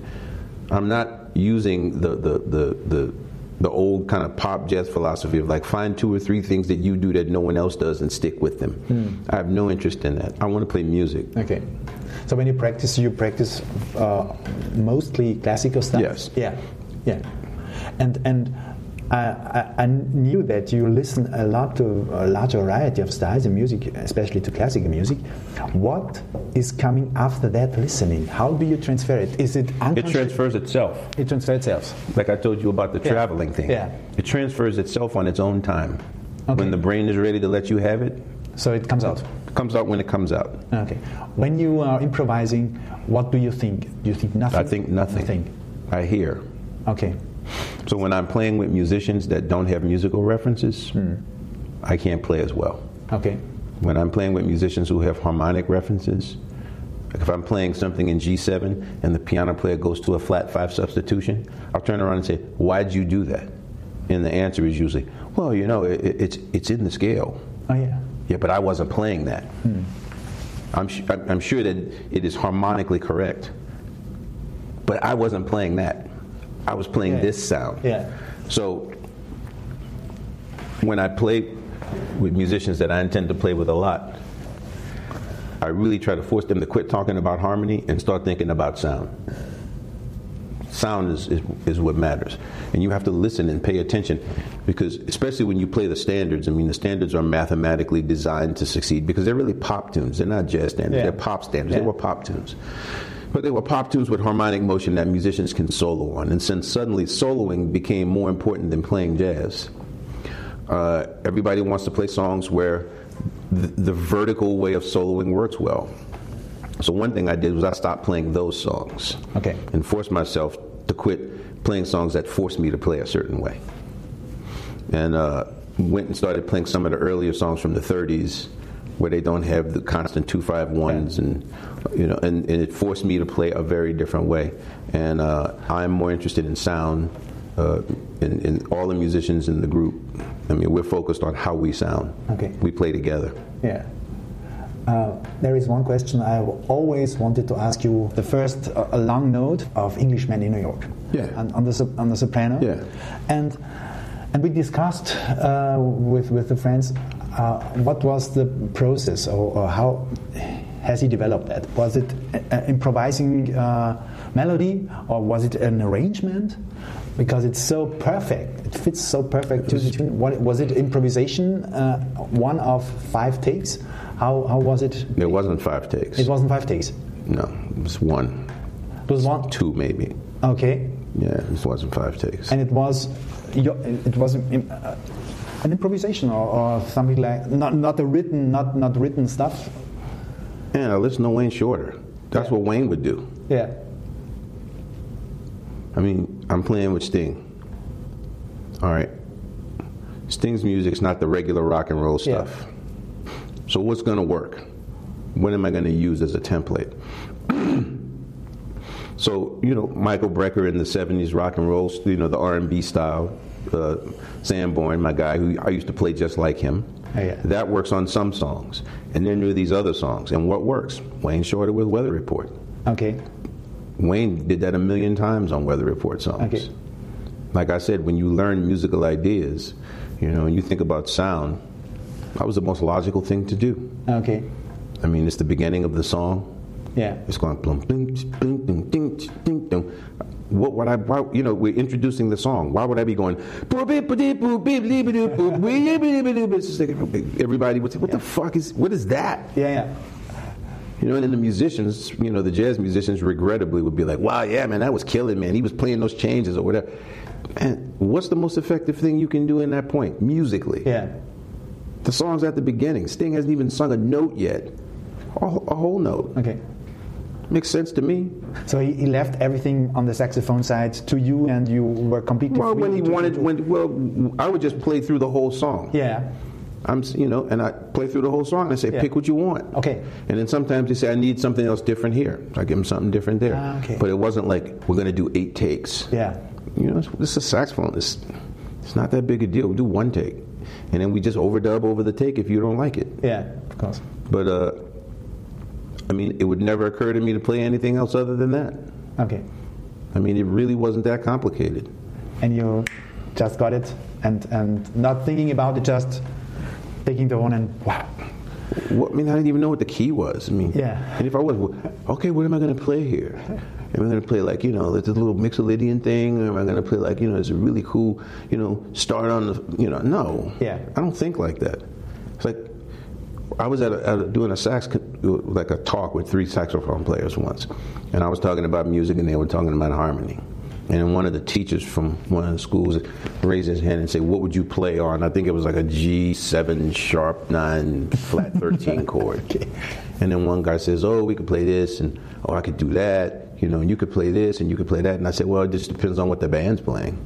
I'm not using the the the the, the old kind of pop jazz philosophy of like find two or three things that you do that no one else does and stick with them. I have no interest in that. I want to play music. Okay. So when you practice, you practice uh, mostly classical stuff. Yes. Yeah. Yeah. And and I, I, knew that you listen a lot to a large variety of styles of music, especially to classical music. What is coming after that listening? How do you transfer it? Is it It transfers itself. It transfers itself. Like I told you about the Yeah. traveling thing. Yeah. It transfers itself on its own time. Okay. When the brain is ready to let you have it, So it comes out. it comes out when it comes out. Okay. When you are improvising, what do you think? Do you think nothing? I think nothing. Nothing. I hear. Okay. So when I'm playing with musicians that don't have musical references, hmm. I can't play as well. Okay. When I'm playing with musicians who have harmonic references, like if I'm playing something in G7 and the piano player goes to a flat five substitution, I'll turn around and say, "Why'd you do that?" And the answer is usually, "Well, you know, it, it's it's in the scale." Oh yeah. Yeah, but I wasn't playing that. Hmm. I'm, su- I'm I'm sure that it is harmonically correct, but I wasn't playing that. I was playing Yeah. this sound. Yeah. So when I play with musicians that I intend to play with a lot, I really try to force them to quit talking about harmony and start thinking about sound. Sound is, is, is what matters. And you have to listen and pay attention because, especially when you play the standards, I mean, the standards are mathematically designed to succeed because they're really pop tunes. They're not jazz standards, Yeah. they're pop standards. Yeah. They were pop tunes. But they were pop tunes with harmonic motion that musicians can solo on. And since suddenly soloing became more important than playing jazz, uh, everybody wants to play songs where the, the vertical way of soloing works well. So one thing I did was I stopped playing those songs. Okay. And forced myself to quit playing songs that forced me to play a certain way. And uh, went and started playing some of the earlier songs from the 30s where they don't have the constant two five ones and you know and, and it forced me to play a very different way. And uh, I'm more interested in sound. Uh, in, in all the musicians in the group, I mean, we're focused on how we sound. Okay. We play together. Yeah. Uh, there is one question I've always wanted to ask you. The first, uh, a long note of Englishman in New York. Yeah. On, on the on the soprano. Yeah. And and we discussed uh, with with the friends uh, what was the process or, or how has he developed that? Was it uh, improvising uh, melody or was it an arrangement? Because it's so perfect, it fits so perfect to the tune. What, was it improvisation? Uh, one of five takes? How, how was it? It wasn't five takes. It wasn't five takes. no, it was one, It was one. two maybe. Okay, Yeah, it wasn't five takes. and it was it was an improvisation or, or something like not not a written not not written stuff. Yeah, listen to Wayne Shorter. That's Yeah. what Wayne would do. Yeah. I mean, I'm playing with Sting. All right. Sting's music's not the regular rock and roll Yeah. stuff. So what's going to work? What am I going to use as a template? so you know, Michael Brecker in the '70s rock and roll, you know, the R&B style. Uh, Sanborn, my guy, who I used to play just like him. Oh, yeah. That works on some songs, and then there are these other songs. And what works? Wayne Shorter with Weather Report. Okay. Wayne did that a million times on Weather Report songs. Okay. Like I said, when you learn musical ideas, You know, and you think about sound, that was the most logical thing to do. Okay. I mean, it's the beginning of the song. Yeah. It's going blum, bling, bling, ding, ding, ding, ding. What would I? Why, you know, we're introducing the song. Why would I be going? It's just like everybody would say, "What the fuck is? What is that?" Yeah, yeah. You know, and then the musicians, you know, the jazz musicians, regrettably, would be like, "Wow, yeah, man, that was killing, man. He was playing those changes or whatever." Man, what's the most effective thing you can do in that point musically? Yeah. The song's at the beginning. Sting hasn't even sung a note yet, a, a whole note. Okay. Makes sense to me. So he, he left everything on the saxophone side to you, and you were completely. Well, when he wanted, when well, I would just play through the whole song. Yeah. I'm, you know, and I play through the whole song and I say, Yeah. pick what you want. Okay. And then sometimes they say, I need something else different here. I give them something different there. Ah, okay. But it wasn't like we're going to do eight takes. Yeah. You know, this is a saxophone. It's, it's not that big a deal. We do one take, and then we just overdub over the take if you don't like it. Yeah. Of course. But uh, I mean, it would never occur to me to play anything else other than that. Okay. I mean, it really wasn't that complicated. And you just got it, and and not thinking about it, just taking the one and wow. What, I mean, I didn't even know what the key was. I mean, Yeah. And if I was, okay, what am I going to play here? Am I going to play like you know, it's a little Mixolydian thing, or am I going to play like you know, it's a really cool, you know, start on the, you know, no. Yeah. I don't think like that. It's like I was at, a, at a, doing a sax, like a talk with three saxophone players once, and I was talking about music, and they were talking about harmony. And one of the teachers from one of the schools raised his hand and said, "What would you play on?" I think it was like a G7 sharp nine flat 13 chord. And then one guy says, "Oh, we could play this, and oh, I could do that, you know, and you could play this, and you could play that." And I said, "Well, it just depends on what the band's playing.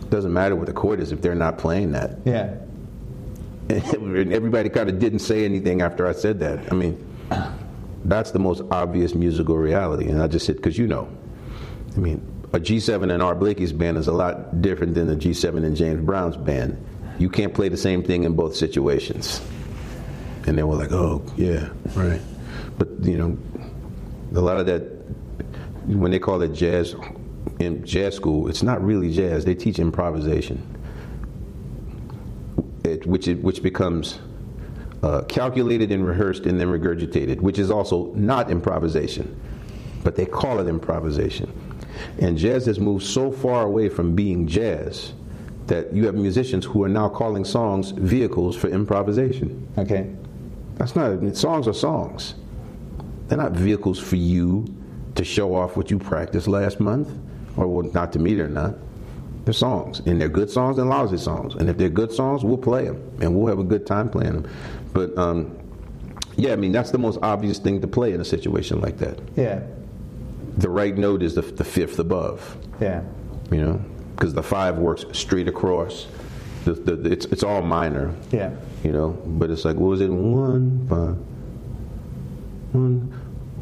It doesn't matter what the chord is if they're not playing that." Yeah. And everybody kind of didn't say anything after I said that. I mean, that's the most obvious musical reality. And I just said, because you know, I mean, a G7 in Art Blakey's band is a lot different than a G7 in James Brown's band. You can't play the same thing in both situations. And they were like, oh, yeah, right. But, you know, a lot of that, when they call it jazz, in jazz school, it's not really jazz. They teach improvisation it, which it, which becomes uh, calculated and rehearsed and then regurgitated, which is also not improvisation, but they call it improvisation. And jazz has moved so far away from being jazz that you have musicians who are now calling songs vehicles for improvisation. Okay. That's not songs are songs. They're not vehicles for you to show off what you practiced last month, or well, not to me they're not. They're songs, and they're good songs and lousy songs. And if they're good songs, we'll play them, and we'll have a good time playing them. But um, yeah, I mean that's the most obvious thing to play in a situation like that. Yeah. The right note is the, the fifth above, Yeah. you know, because the five works straight across. The, the, the- it's it's all minor, Yeah. you know. But it's like, what was it? One, five, one,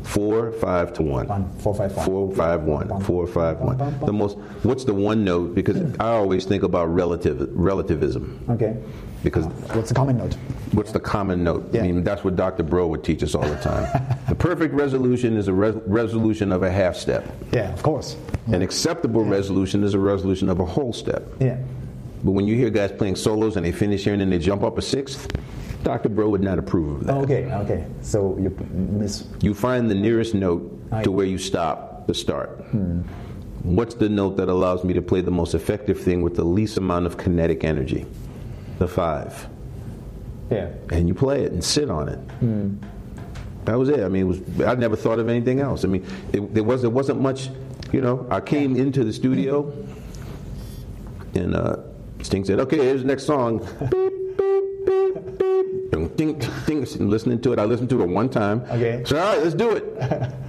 four, five to one. One, four, five, one. Four, five, one. Four, five, one. The most. What's the one note? Because I always think about relative relativism. Okay. Because uh, What's the common note? what's the common note? Yeah. I mean, that's what Dr. Bro would teach us all the time. the perfect resolution is a res- resolution of a half step. Yeah, of course. An acceptable resolution is a resolution of a whole step. Yeah. But when you hear guys playing solos and they finish here and then they jump up a sixth, Dr. Bro would not approve of that. Okay. Okay. So you miss. You find the nearest note I- to where you stop the start. What's the note that allows me to play the most effective thing with the least amount of kinetic energy? The five. Yeah. And you play it and sit on it. That was it. I mean, it was. I never thought of anything else. I mean, it, there was there wasn't much. You know, I came into the studio, and uh, Sting said, "Okay, here's the next song." Beep, beep. Ding, ding, ding. And listening to it, I listened to it one time. Okay. So all right, let's do it.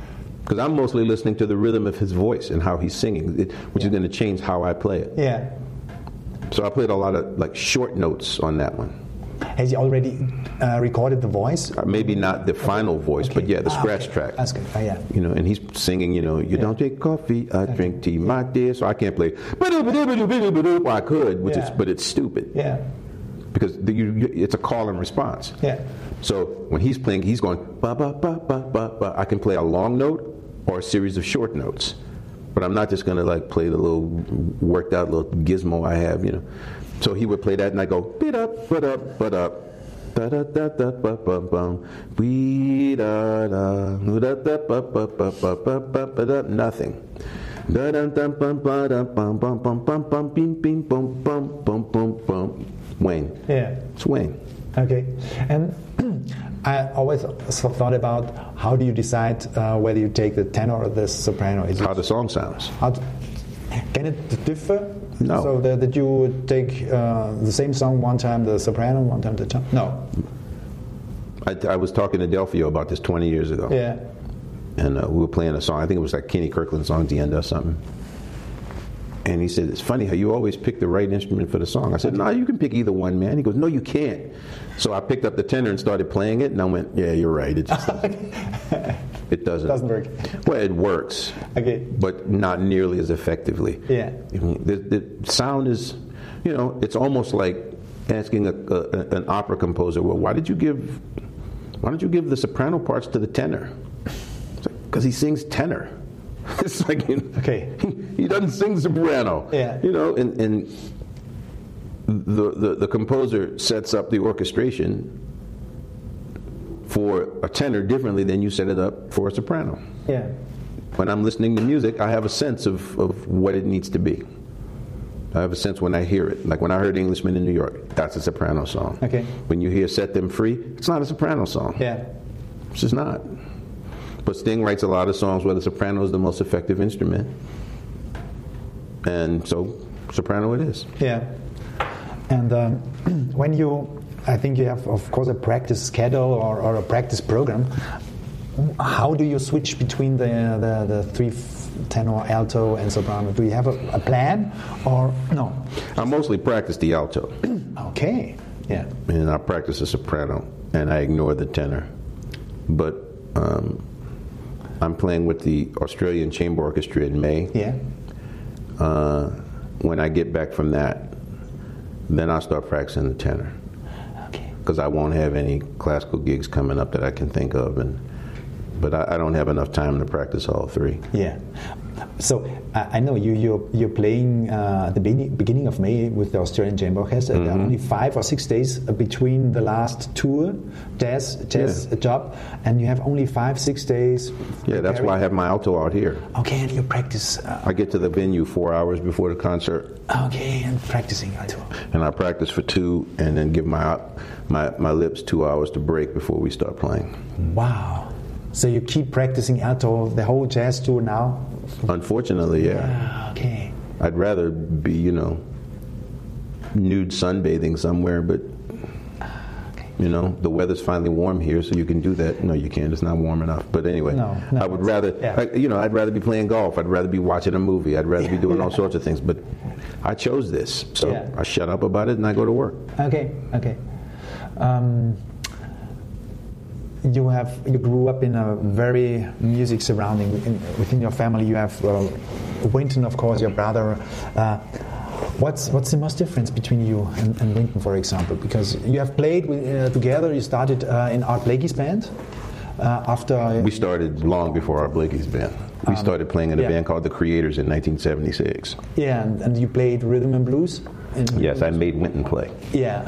Because I'm mostly listening to the rhythm of his voice and how he's singing, it, which is going to change how I play it. Yeah. So I played a lot of like short notes on that one. Has he already uh, recorded the voice? Uh, Maybe not the final voice, but yeah, the Ah, scratch okay. track. That's good. Oh, yeah. You know, and he's singing, you know, you don't drink coffee, I drink tea, my dear. So I can't play. Well, I could, which is, but it's stupid Yeah. Because the, you, it's a call and response. Yeah. So when he's playing, he's going ba ba ba ba ba ba. I can play a long note or a series of short notes, but I'm not just going to like play the little worked out little gizmo I have, you know. So he would play that, and I go, beat up, but up, but up. Da da da da ba bum bum. Wee da da da da ba ba ba ba ba ba ba da nothing. Da da da bum ba da bum bum bum bum bum bim bim bum bum bum bum bum. Wayne. Yeah. It's Wayne. Okay. And I always thought about how do you decide uh, whether you take the tenor or the soprano? Is How the song sounds. how to- can it differ? No. So that, that you would take uh, the same song one time the soprano, one time the tenor? No. I, I was talking to Delfeayo about this 20 years ago. Yeah. and uh, we were playing a song. I think it was like Kenny Kirkland song, "The End" or something. And he said, "It's funny how you always pick the right instrument for the song." I said, "No, you can pick either one, man." He goes, "No, you can't." So I picked up the tenor and started playing it, and I went, "Yeah, you're right. It just doesn't. it doesn't. Doesn't work. Well, it works, Okay. but not nearly as effectively. Yeah. The, the sound is, you know, it's almost like asking a, a, an opera composer, "Well, why did you give, why don't you give the soprano parts to the tenor?" Because he sings tenor. It's like you know, Okay. he, he doesn't sing soprano. Yeah. You know, and, and the, the the composer sets up the orchestration for a tenor differently than you set it up for a soprano. Yeah. When I'm listening to music, I have a sense of, of what it needs to be. I have a sense when I hear it. Like when I heard Englishman in New York, that's a soprano song. Okay. When you hear Set Them Free, it's not a soprano song. Yeah. It's just not. But Sting writes a lot of songs where the soprano is the most effective instrument. And so, soprano it is. Yeah. And um, when you, I think you have, of course, a practice schedule or, or a practice program. How do you switch between the the, the three tenor, alto, and soprano? Do you have a, a plan or no? I mostly practice the alto, Okay. Yeah. and I practice the soprano, and I ignore the tenor. But um, I'm playing with the Australian Chamber Orchestra in May. Yeah. Uh, when I get back from that, then I'll start practicing the tenor. Okay. because I won't have any classical gigs coming up that I can think of, and but I, I don't have enough time to practice all three. Yeah. So I I know you you're, you're playing uh, the beginning, beginning of May with the Australian Chamber Orchestra. Mm-hmm. are only five or six days between the last tour, jazz jazz Yeah. job, and you have only five six days. Yeah, that's why I have my alto out here. Okay, and you practice. Uh, I get to the venue four hours before the concert, okay, and practicing alto. and I practice for two, and then give my my my lips two hours to break before we start playing. Wow. So you keep practicing alto the whole jazz tour now? Unfortunately, yeah, Ah, Okay. I'd rather be you know nude sunbathing somewhere, but. You know, the weather's finally warm here, so you can do that. No, you can't. It's not warm enough. But anyway, No, no, I would rather, yeah. I, you know, I'd rather be playing golf. I'd rather be watching a movie. I'd rather be doing all sorts of things. But I chose this, so Yeah. I shut up about it and I go to work. Okay, okay. Um, you have you grew up in a very music surrounding in, within your family. You have uh, Wynton, of course, your brother. Uh, what's what's the most difference between you and, and Wynton, for example? Because you have played with, uh, together. You started uh, in Art Blakey's band. Uh, after We started long before Art Blakey's band. We started playing in a Um, yeah. band called The Creators in 1976. yeah, and, and you played rhythm and blues. In, Yes, I made Wynton play. Yeah,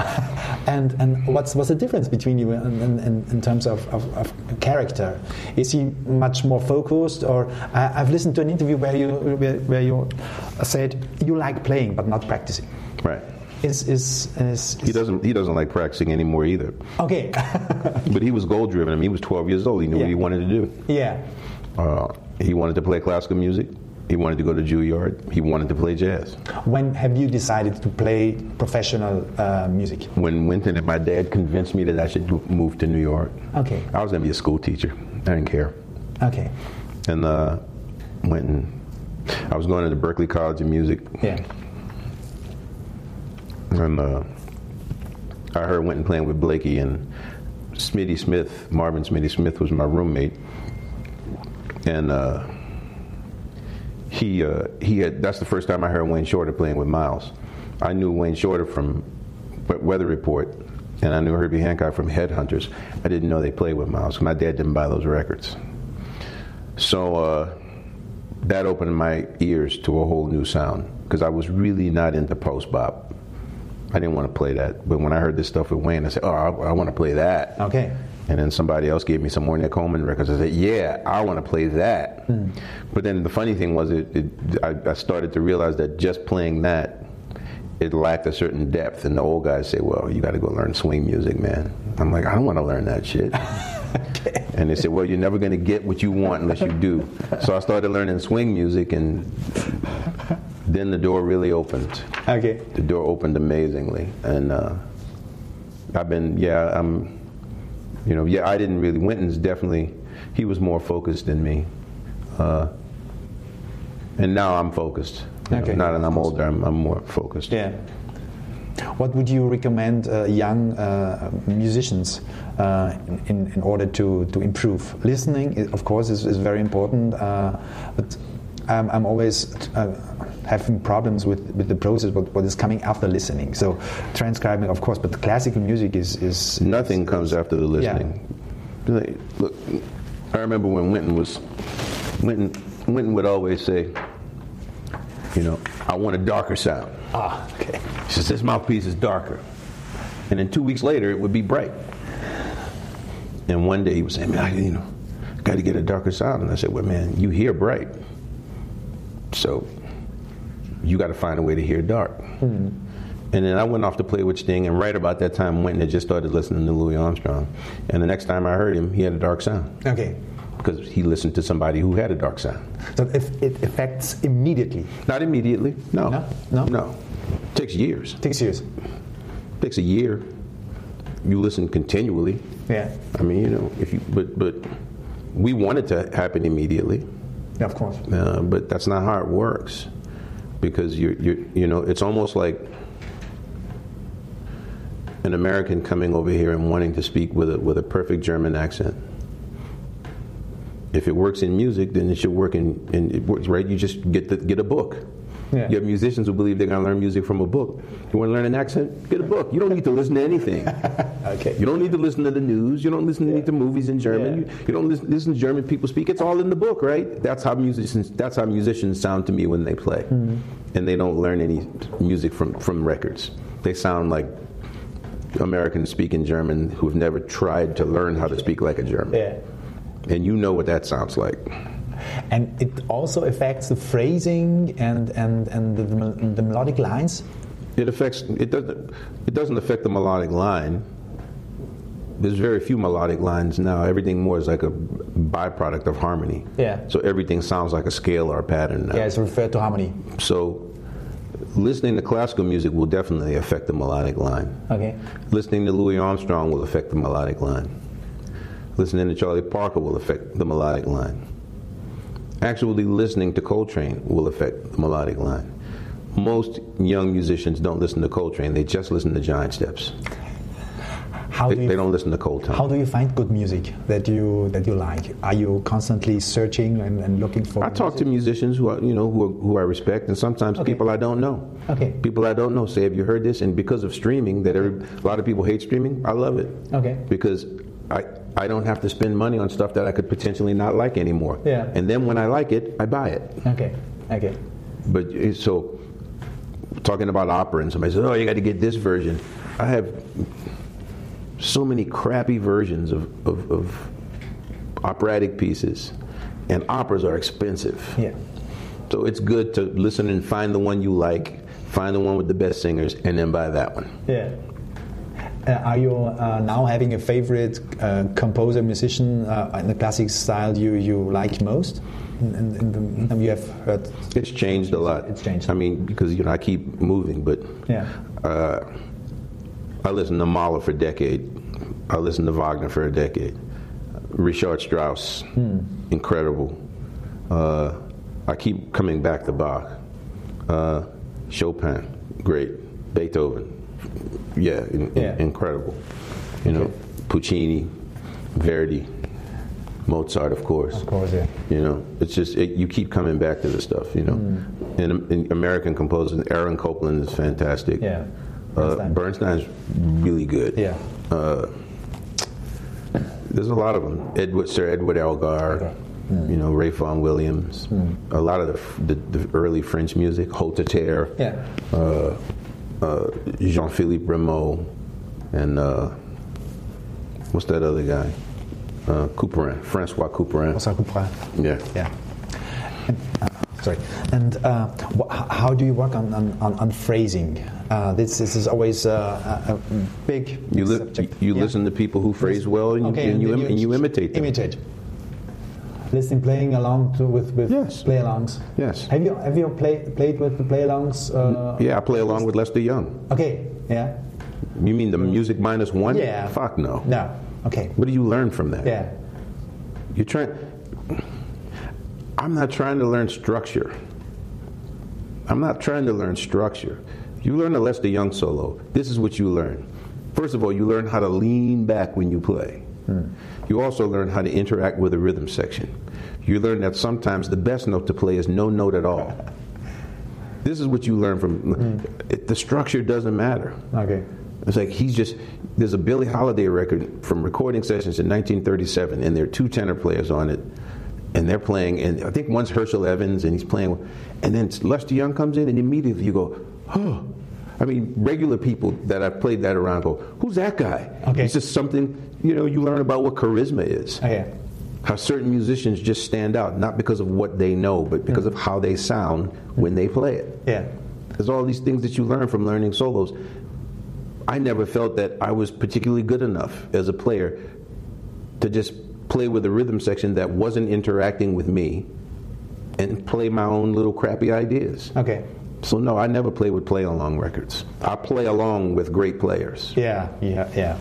and and what's what's the difference between you in, in, in terms of, of, of character? Is he much more focused, or I, I've listened to an interview where you where, where you said you like playing but not practicing. Right. Is is is, He doesn't. He doesn't like practicing anymore either. okay? But he was goal driven. I mean, he was 12 years old. He knew what he wanted to do. yeah, Uh, he wanted to play classical music. He wanted to go to Juilliard. He wanted to play jazz. when have you decided to play professional uh, music? When Wynton and my dad convinced me that I should move to New York, Okay, I was going to be a school teacher. I didn't care. okay, And uh, went and I was going to the Berklee College of Music, yeah, and uh, I heard Wynton playing with Blakey and Smitty Smith. Marvin Smitty Smith was my roommate, and uh, he uh, he had. That's the first time I heard Wayne Shorter playing with Miles. I knew Wayne Shorter from Weather Report, and I knew Herbie Hancock from Headhunters. I didn't know they played with Miles. My dad didn't buy those records, so uh, that opened my ears to a whole new sound because I was really not into post bop. I didn't want to play that. But when I heard this stuff with Wayne, I said, "Oh, I, I want to play that." Okay. And then somebody else gave me some Ornette Coleman records. I said, "Yeah, I want to play that." But then the funny thing was, it, it I, I started to realize that just playing that, it lacked a certain depth. And the old guys say, "Well, you got to go learn swing music, man." I'm like, I don't want to learn that shit. And they said, "Well, you're never going to get what you want unless you do." So I started learning swing music, and then the door really opened Okay. the door opened amazingly and uh, i've been yeah i'm you know yeah i didn't really wynton's definitely he was more focused than me uh, and now i'm focused You know, Okay. now that i'm older i'm, I'm more focused Yeah. What would you recommend uh, young uh, musicians uh, in, in order to, to improve? Listening, of course, is, is very important, uh, but I'm, I'm always uh, having problems with, with the process, what, what is coming after listening. So, transcribing, of course, but the classical music is. is nothing comes after the listening Like, look i remember when wynton was wynton, wynton would always say you know i want a darker sound Ah, okay. He says, This mouthpiece is darker. And then two weeks later, it would be bright. And one day he was saying, Man, I, you know, got to get a darker sound. And I said, Well, man, you hear bright. So you got to find a way to hear dark. And then I went off to play with Sting, and right about that time, went and just started listening to Louis Armstrong. And the next time I heard him, he had a dark sound Okay. because he listened to somebody who had a dark sound. So if it affects immediately. Not immediately, no. No? No? No. takes years. Takes years. takes a year. You listen continually. Yeah. I mean, you know, if you but but we want it to happen immediately, Yeah, of course. uh, but that's not how it works because you you you know it's almost like an American coming over here and wanting to speak with a with a perfect German accent. If it works in music, then it should work in, in works right. You just get the, get a book. Yeah. You have musicians who believe they're going to learn music from a book. You want to learn an accent? Get a book. You don't need to listen to anything. Okay. You don't need to listen to the news. You don't listen to movies in German. Yeah. You, you don't listen, listen to German people speak. It's all in the book, right? That's how musicians. That's how musicians sound to me when they play, mm-hmm. and they don't learn any music from from records. They sound like Americans speaking German who've never tried to learn how to speak like a German. Yeah. And you know what that sounds like. And it also affects the phrasing and, and, and the, the melodic lines. It affects. It doesn't. It doesn't affect the melodic line. There's very few melodic lines now. Everything more is like a byproduct of harmony. Yeah. So everything sounds like a scale or a pattern now. Yeah, it's referred to harmony. So listening to classical music will definitely affect the melodic line. Okay. Listening to Louis Armstrong will affect the melodic line. Listening to Charlie Parker will affect the melodic line. Actually listening to Coltrane will affect the melodic line. Most young musicians don't listen to Coltrane, they just listen to Giant Steps. How They, do you they don't listen to Coltrane. How do you find good music that you that you like? Are you constantly searching and, and looking for? I talk to musicians who I, you know who, are, who I respect, and sometimes Okay. people I don't know. Okay. People I don't know say, "Have you heard this?" And because of streaming, that every, a lot of people hate streaming, I love it. Okay. Because I I don't have to spend money on stuff that I could potentially not like anymore. Yeah. And then when I like it, I buy it. Okay. Okay. But uh, so, talking about opera, and somebody says, "Oh, you got to get this version." I have so many crappy versions of, of, of operatic pieces, and operas are expensive. Yeah. So it's good to listen and find the one you like, find the one with the best singers, and then buy that one. Yeah. Uh, are you uh, now having a favorite uh, composer, musician uh, in the classic style you, you like most? In, in, in the, you have heard. It's changed a lot. It's changed. I mean, because you know I keep moving, but Yeah. uh, I listened to Mahler for a decade. I listened to Wagner for a decade. Richard Strauss, Hmm. incredible. Uh, I keep coming back to Bach. Uh, Chopin, great. Beethoven, yeah, in- in- Yeah. incredible. You know, Puccini, Verdi, Mozart, of course. Of course, yeah. You know, it's just it, you keep coming back to this stuff. You know, and, and American composers, Aaron Copland is fantastic. Yeah. Uh, Bernstein's really good. Yeah. Uh, there's a lot of them. Edward, Sir Edward Elgar. Okay. You know, Ralph Vaughan Williams. A lot of the, the, the early French music, Hotteterre. Yeah. Uh, uh, Jean-Philippe Rameau, and uh, what's that other guy? Uh, Couperin, Francois Couperin. François Couperin. Yeah. Yeah. And, uh, sorry. And uh, wh- how do you work on, on, on, on phrasing? Uh, this, this is always uh, a, big You, li- subject. you Yeah. listen to people who phrase well, and, you- Okay, and, you, im- and you imitate them. Imitate. Listening, playing along to, with with Yes. play-alongs. Yes. Have you have you play, played with the play-alongs? Uh, Yeah, I play along with Lester Young. Okay. Yeah. You mean the music minus one? Yeah. Fuck no. No. Okay. What do you learn from that? Yeah. You're trying. I'm not trying to learn structure. I'm not trying to learn structure. You learn a Lester Young solo. This is what you learn. First of all, you learn how to lean back when you play. You also learn how to interact with the rhythm section. You learn that sometimes the best note to play is no note at all. This is what you learn from hmm. it, the structure doesn't matter. Okay. It's like he's just there's a Billie Holiday record from recording sessions in 1937, and there are two tenor players on it, and they're playing, and I think one's Herschel Evans, and he's playing, and then Lester Young comes in, and immediately you go, oh. I mean, regular people that I've played that around go, who's that guy? Okay. It's just something you know you learn about what charisma is. Oh, okay. How certain musicians just stand out, not because of what they know, but because hmm. of how they sound when they play it. Yeah. There's all these things that you learn from learning solos. I never felt that I was particularly good enough as a player to just play with a rhythm section that wasn't interacting with me and play my own little crappy ideas. Okay. So no, I never play with play along records. I play along with great players. Yeah. Yeah. Yeah.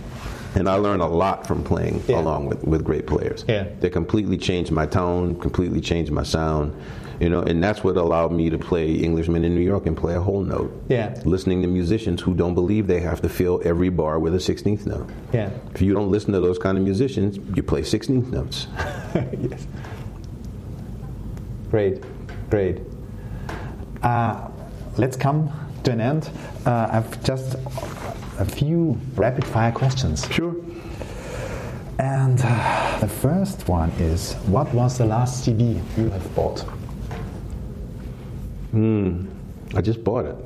And I learn a lot from playing Yeah. along with, with great players. Yeah. They completely changed my tone, completely changed my sound. You know, and that's what allowed me to play Englishman in New York and play a whole note. Yeah. Listening to musicians who don't believe they have to fill every bar with a 16th note. Yeah. If you don't listen to those kind of musicians, you play 16th notes. yes. Great, great. Uh, let's come to an end. Uh, I've just a few rapid fire questions. Sure. And uh, the first one is What was the last CD you have bought? Hmm, I just bought it.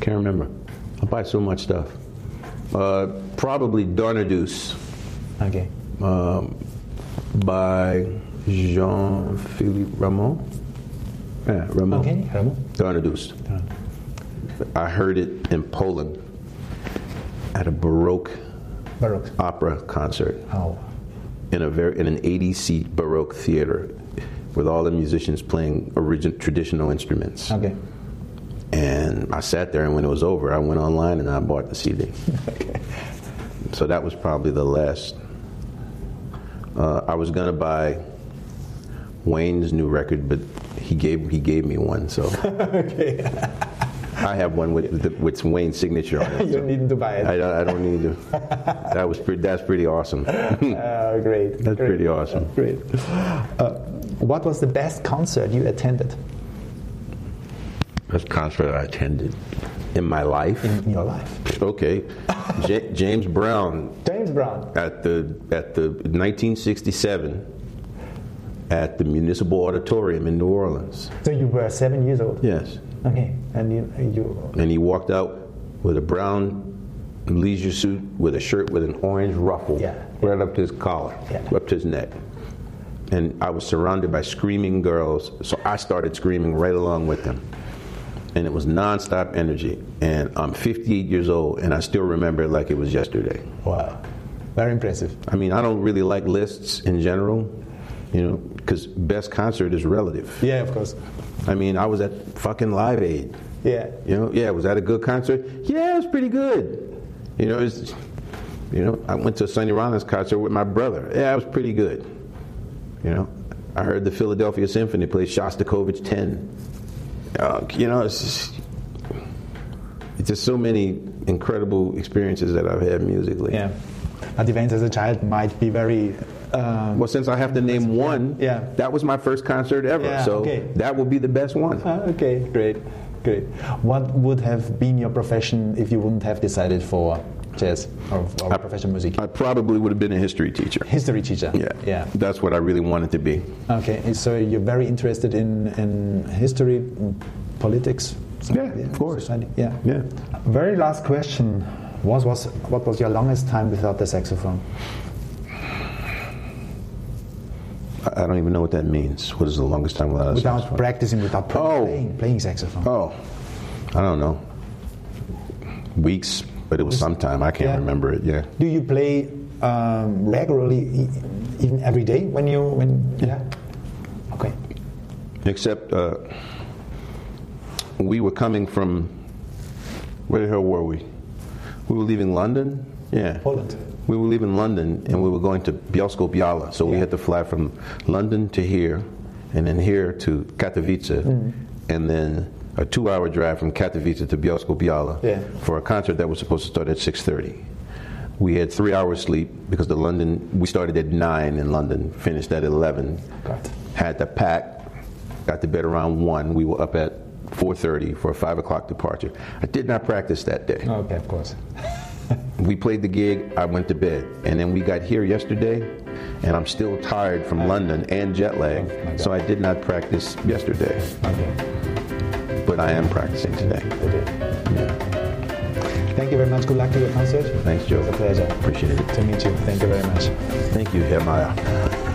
Can't remember. I buy so much stuff. Uh, probably Dardanus. Okay. um, by Jean-Philippe Rameau. Yeah, Rameau. Okay, Rameau. Dardanus. I heard it in Poland at a Baroque Baroque. opera concert Oh. in a very in an 80 seat Baroque theater with all the musicians playing origin, traditional instruments. Okay. And I sat there, and when it was over, I went online and I bought the CD. Okay. So that was probably the last. Uh, I was gonna buy Wayne's new record, but he gave he gave me one, so okay. I have one with the, with Wayne's signature on it. you needn't to buy it. I don't, I don't need to. That was pretty. That's pretty awesome. Uh, great. That's great. pretty awesome. Great. Uh, what was the best concert you attended Best concert I attended in my life. in your life? Okay, J- James Brown James Brown. at the at the 1967 at the Municipal Auditorium in New Orleans. So you were seven years old. Yes, Okay. And you, you and he walked out with a brown leisure suit with a shirt with an orange ruffle Yeah. right up to his collar, Yeah. up to his neck. And I was surrounded by screaming girls, so I started screaming right along with them. And it was nonstop energy. And I'm 58 years old, and I still remember it like it was yesterday. wow. Very impressive. I mean, I don't really like lists in general, you know, because best concert is relative. Yeah, of course. I mean, I was at fucking Live Aid. Yeah. You know, yeah, was that a good concert? Yeah, it was pretty good. You know, it's, you know, I went to a Sonny Rollins concert with my brother. Yeah, it was pretty good. You know, I heard the Philadelphia Symphony play Shostakovich 10. Uh, you know, it's just, it's just so many incredible experiences that I've had musically. Yeah. At events as a child might be very. Uh, Well, since I have to name one, Yeah. that was my first concert ever. Yeah, so okay. that will be the best one. ah, okay, great, great. What would have been your profession if you wouldn't have decided for jazz or, or professional music? I probably would have been a history teacher. History teacher. Yeah, Yeah. That's what I really wanted to be. Okay, so you're very interested in, in history, politics, So, Yeah, of course. society, Yeah. Yeah. Very last question. What was what was your longest time without the saxophone? I don't even know what that means. What is the longest time without a Without practicing, without Oh. playing, playing saxophone. Oh, I don't know. Weeks, but it was sometime. I can't Yeah. remember it. Yeah. Do you play um, regularly, even every day when you when yeah? Okay. Except uh, we were coming from. Where the hell were we? We were leaving London. Yeah. Poland. We were leaving London and we were going to Bielsko Biala. So we had to fly from London to here and then here to Katowice Mm. and then a two hour drive from Katowice to Bielsko Biala Yeah. for a concert that was supposed to start at 6.30. We had three hours sleep because the London, we started at 9 in London, finished at 11. God. Had to pack, got to bed around 1. We were up at 4.30 for a 5 o'clock departure. I did not practice that day. Okay, of course. We played the gig, I went to bed. And then we got here yesterday, and I'm still tired from London and jet lag. Oh. So I did not practice yesterday, Okay. but I am practicing today. Thank you very much. Good luck to your concert. Thanks, Joe. It's a pleasure Appreciate it. to meet you. Thank you very much. Thank you, Herr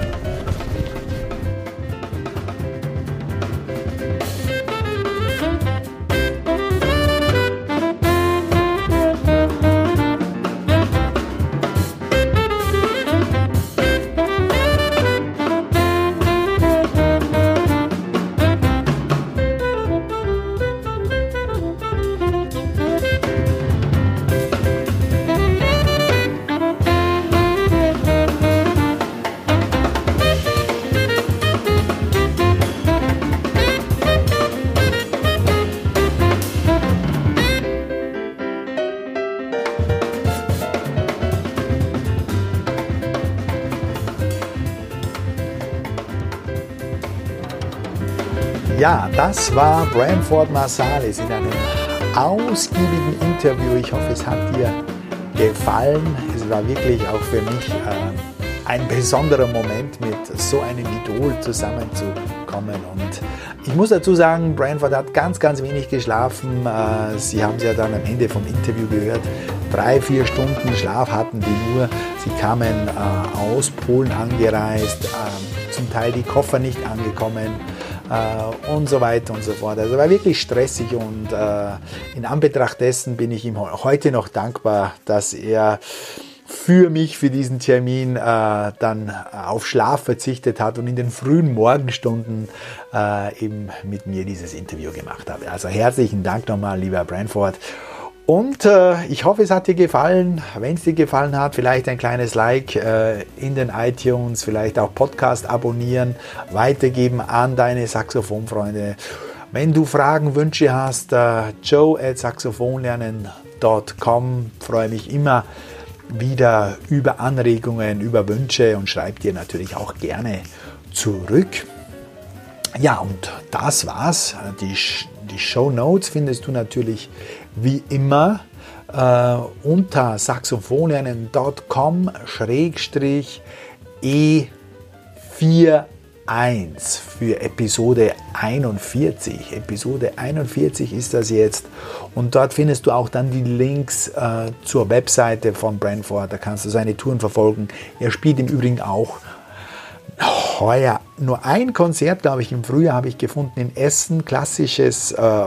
das war Branford Marsalis in einem ausgiebigen Interview. Ich hoffe, es hat dir gefallen. Es war wirklich auch für mich äh, ein besonderer Moment, mit so einem Idol zusammenzukommen. Und ich muss dazu sagen, Branford hat ganz, ganz wenig geschlafen. Äh, Sie haben es ja dann am Ende vom Interview gehört. Drei, vier Stunden Schlaf hatten die nur. Sie kamen äh, aus Polen angereist, äh, zum Teil die Koffer nicht angekommen äh, und so weiter und so fort. Also war wirklich stressig und äh, in Anbetracht dessen bin ich ihm heu- heute noch dankbar, dass er für mich, für diesen Termin äh, dann auf Schlaf verzichtet hat und in den frühen Morgenstunden äh, eben mit mir dieses Interview gemacht hat. Also herzlichen Dank nochmal, lieber Branford. Und äh, ich hoffe, es hat dir gefallen. Wenn es dir gefallen hat, vielleicht ein kleines Like äh, in den iTunes, vielleicht auch Podcast abonnieren, weitergeben an deine Saxophonfreunde. Wenn du Fragen, Wünsche hast, äh, joe at saxophonlernen.com. Freue mich immer wieder über Anregungen, über Wünsche und schreib dir natürlich auch gerne zurück. Ja, und das war's. Die, Sh- die Show Notes findest du natürlich wie immer äh, unter saxophonlernen.com schrägstrich E41 für Episode 41. Episode 41 ist das jetzt. Und dort findest du auch dann die Links äh, zur Webseite von Brentford. Da kannst du seine Touren verfolgen. Er spielt im Übrigen auch heuer nur ein Konzert, glaube ich, im Frühjahr habe ich gefunden in Essen. Klassisches äh,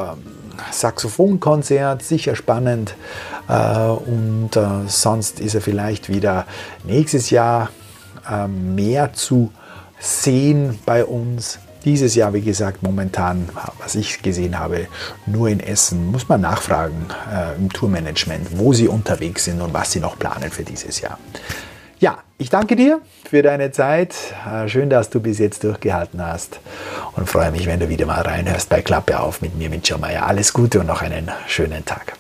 Saxophonkonzert, sicher spannend. Äh, und äh, sonst ist er vielleicht wieder nächstes Jahr äh, mehr zu sehen bei uns. Dieses Jahr, wie gesagt, momentan, was ich gesehen habe, nur in Essen. Muss man nachfragen äh, im Tourmanagement, wo sie unterwegs sind und was sie noch planen für dieses Jahr. Ja, ich danke dir für deine Zeit. Äh, Schön, dass du bis jetzt durchgehalten hast und freue mich, wenn du wieder mal reinhörst bei Klappe auf mit mir, mit Meyer. Alles Gute und noch einen schönen Tag.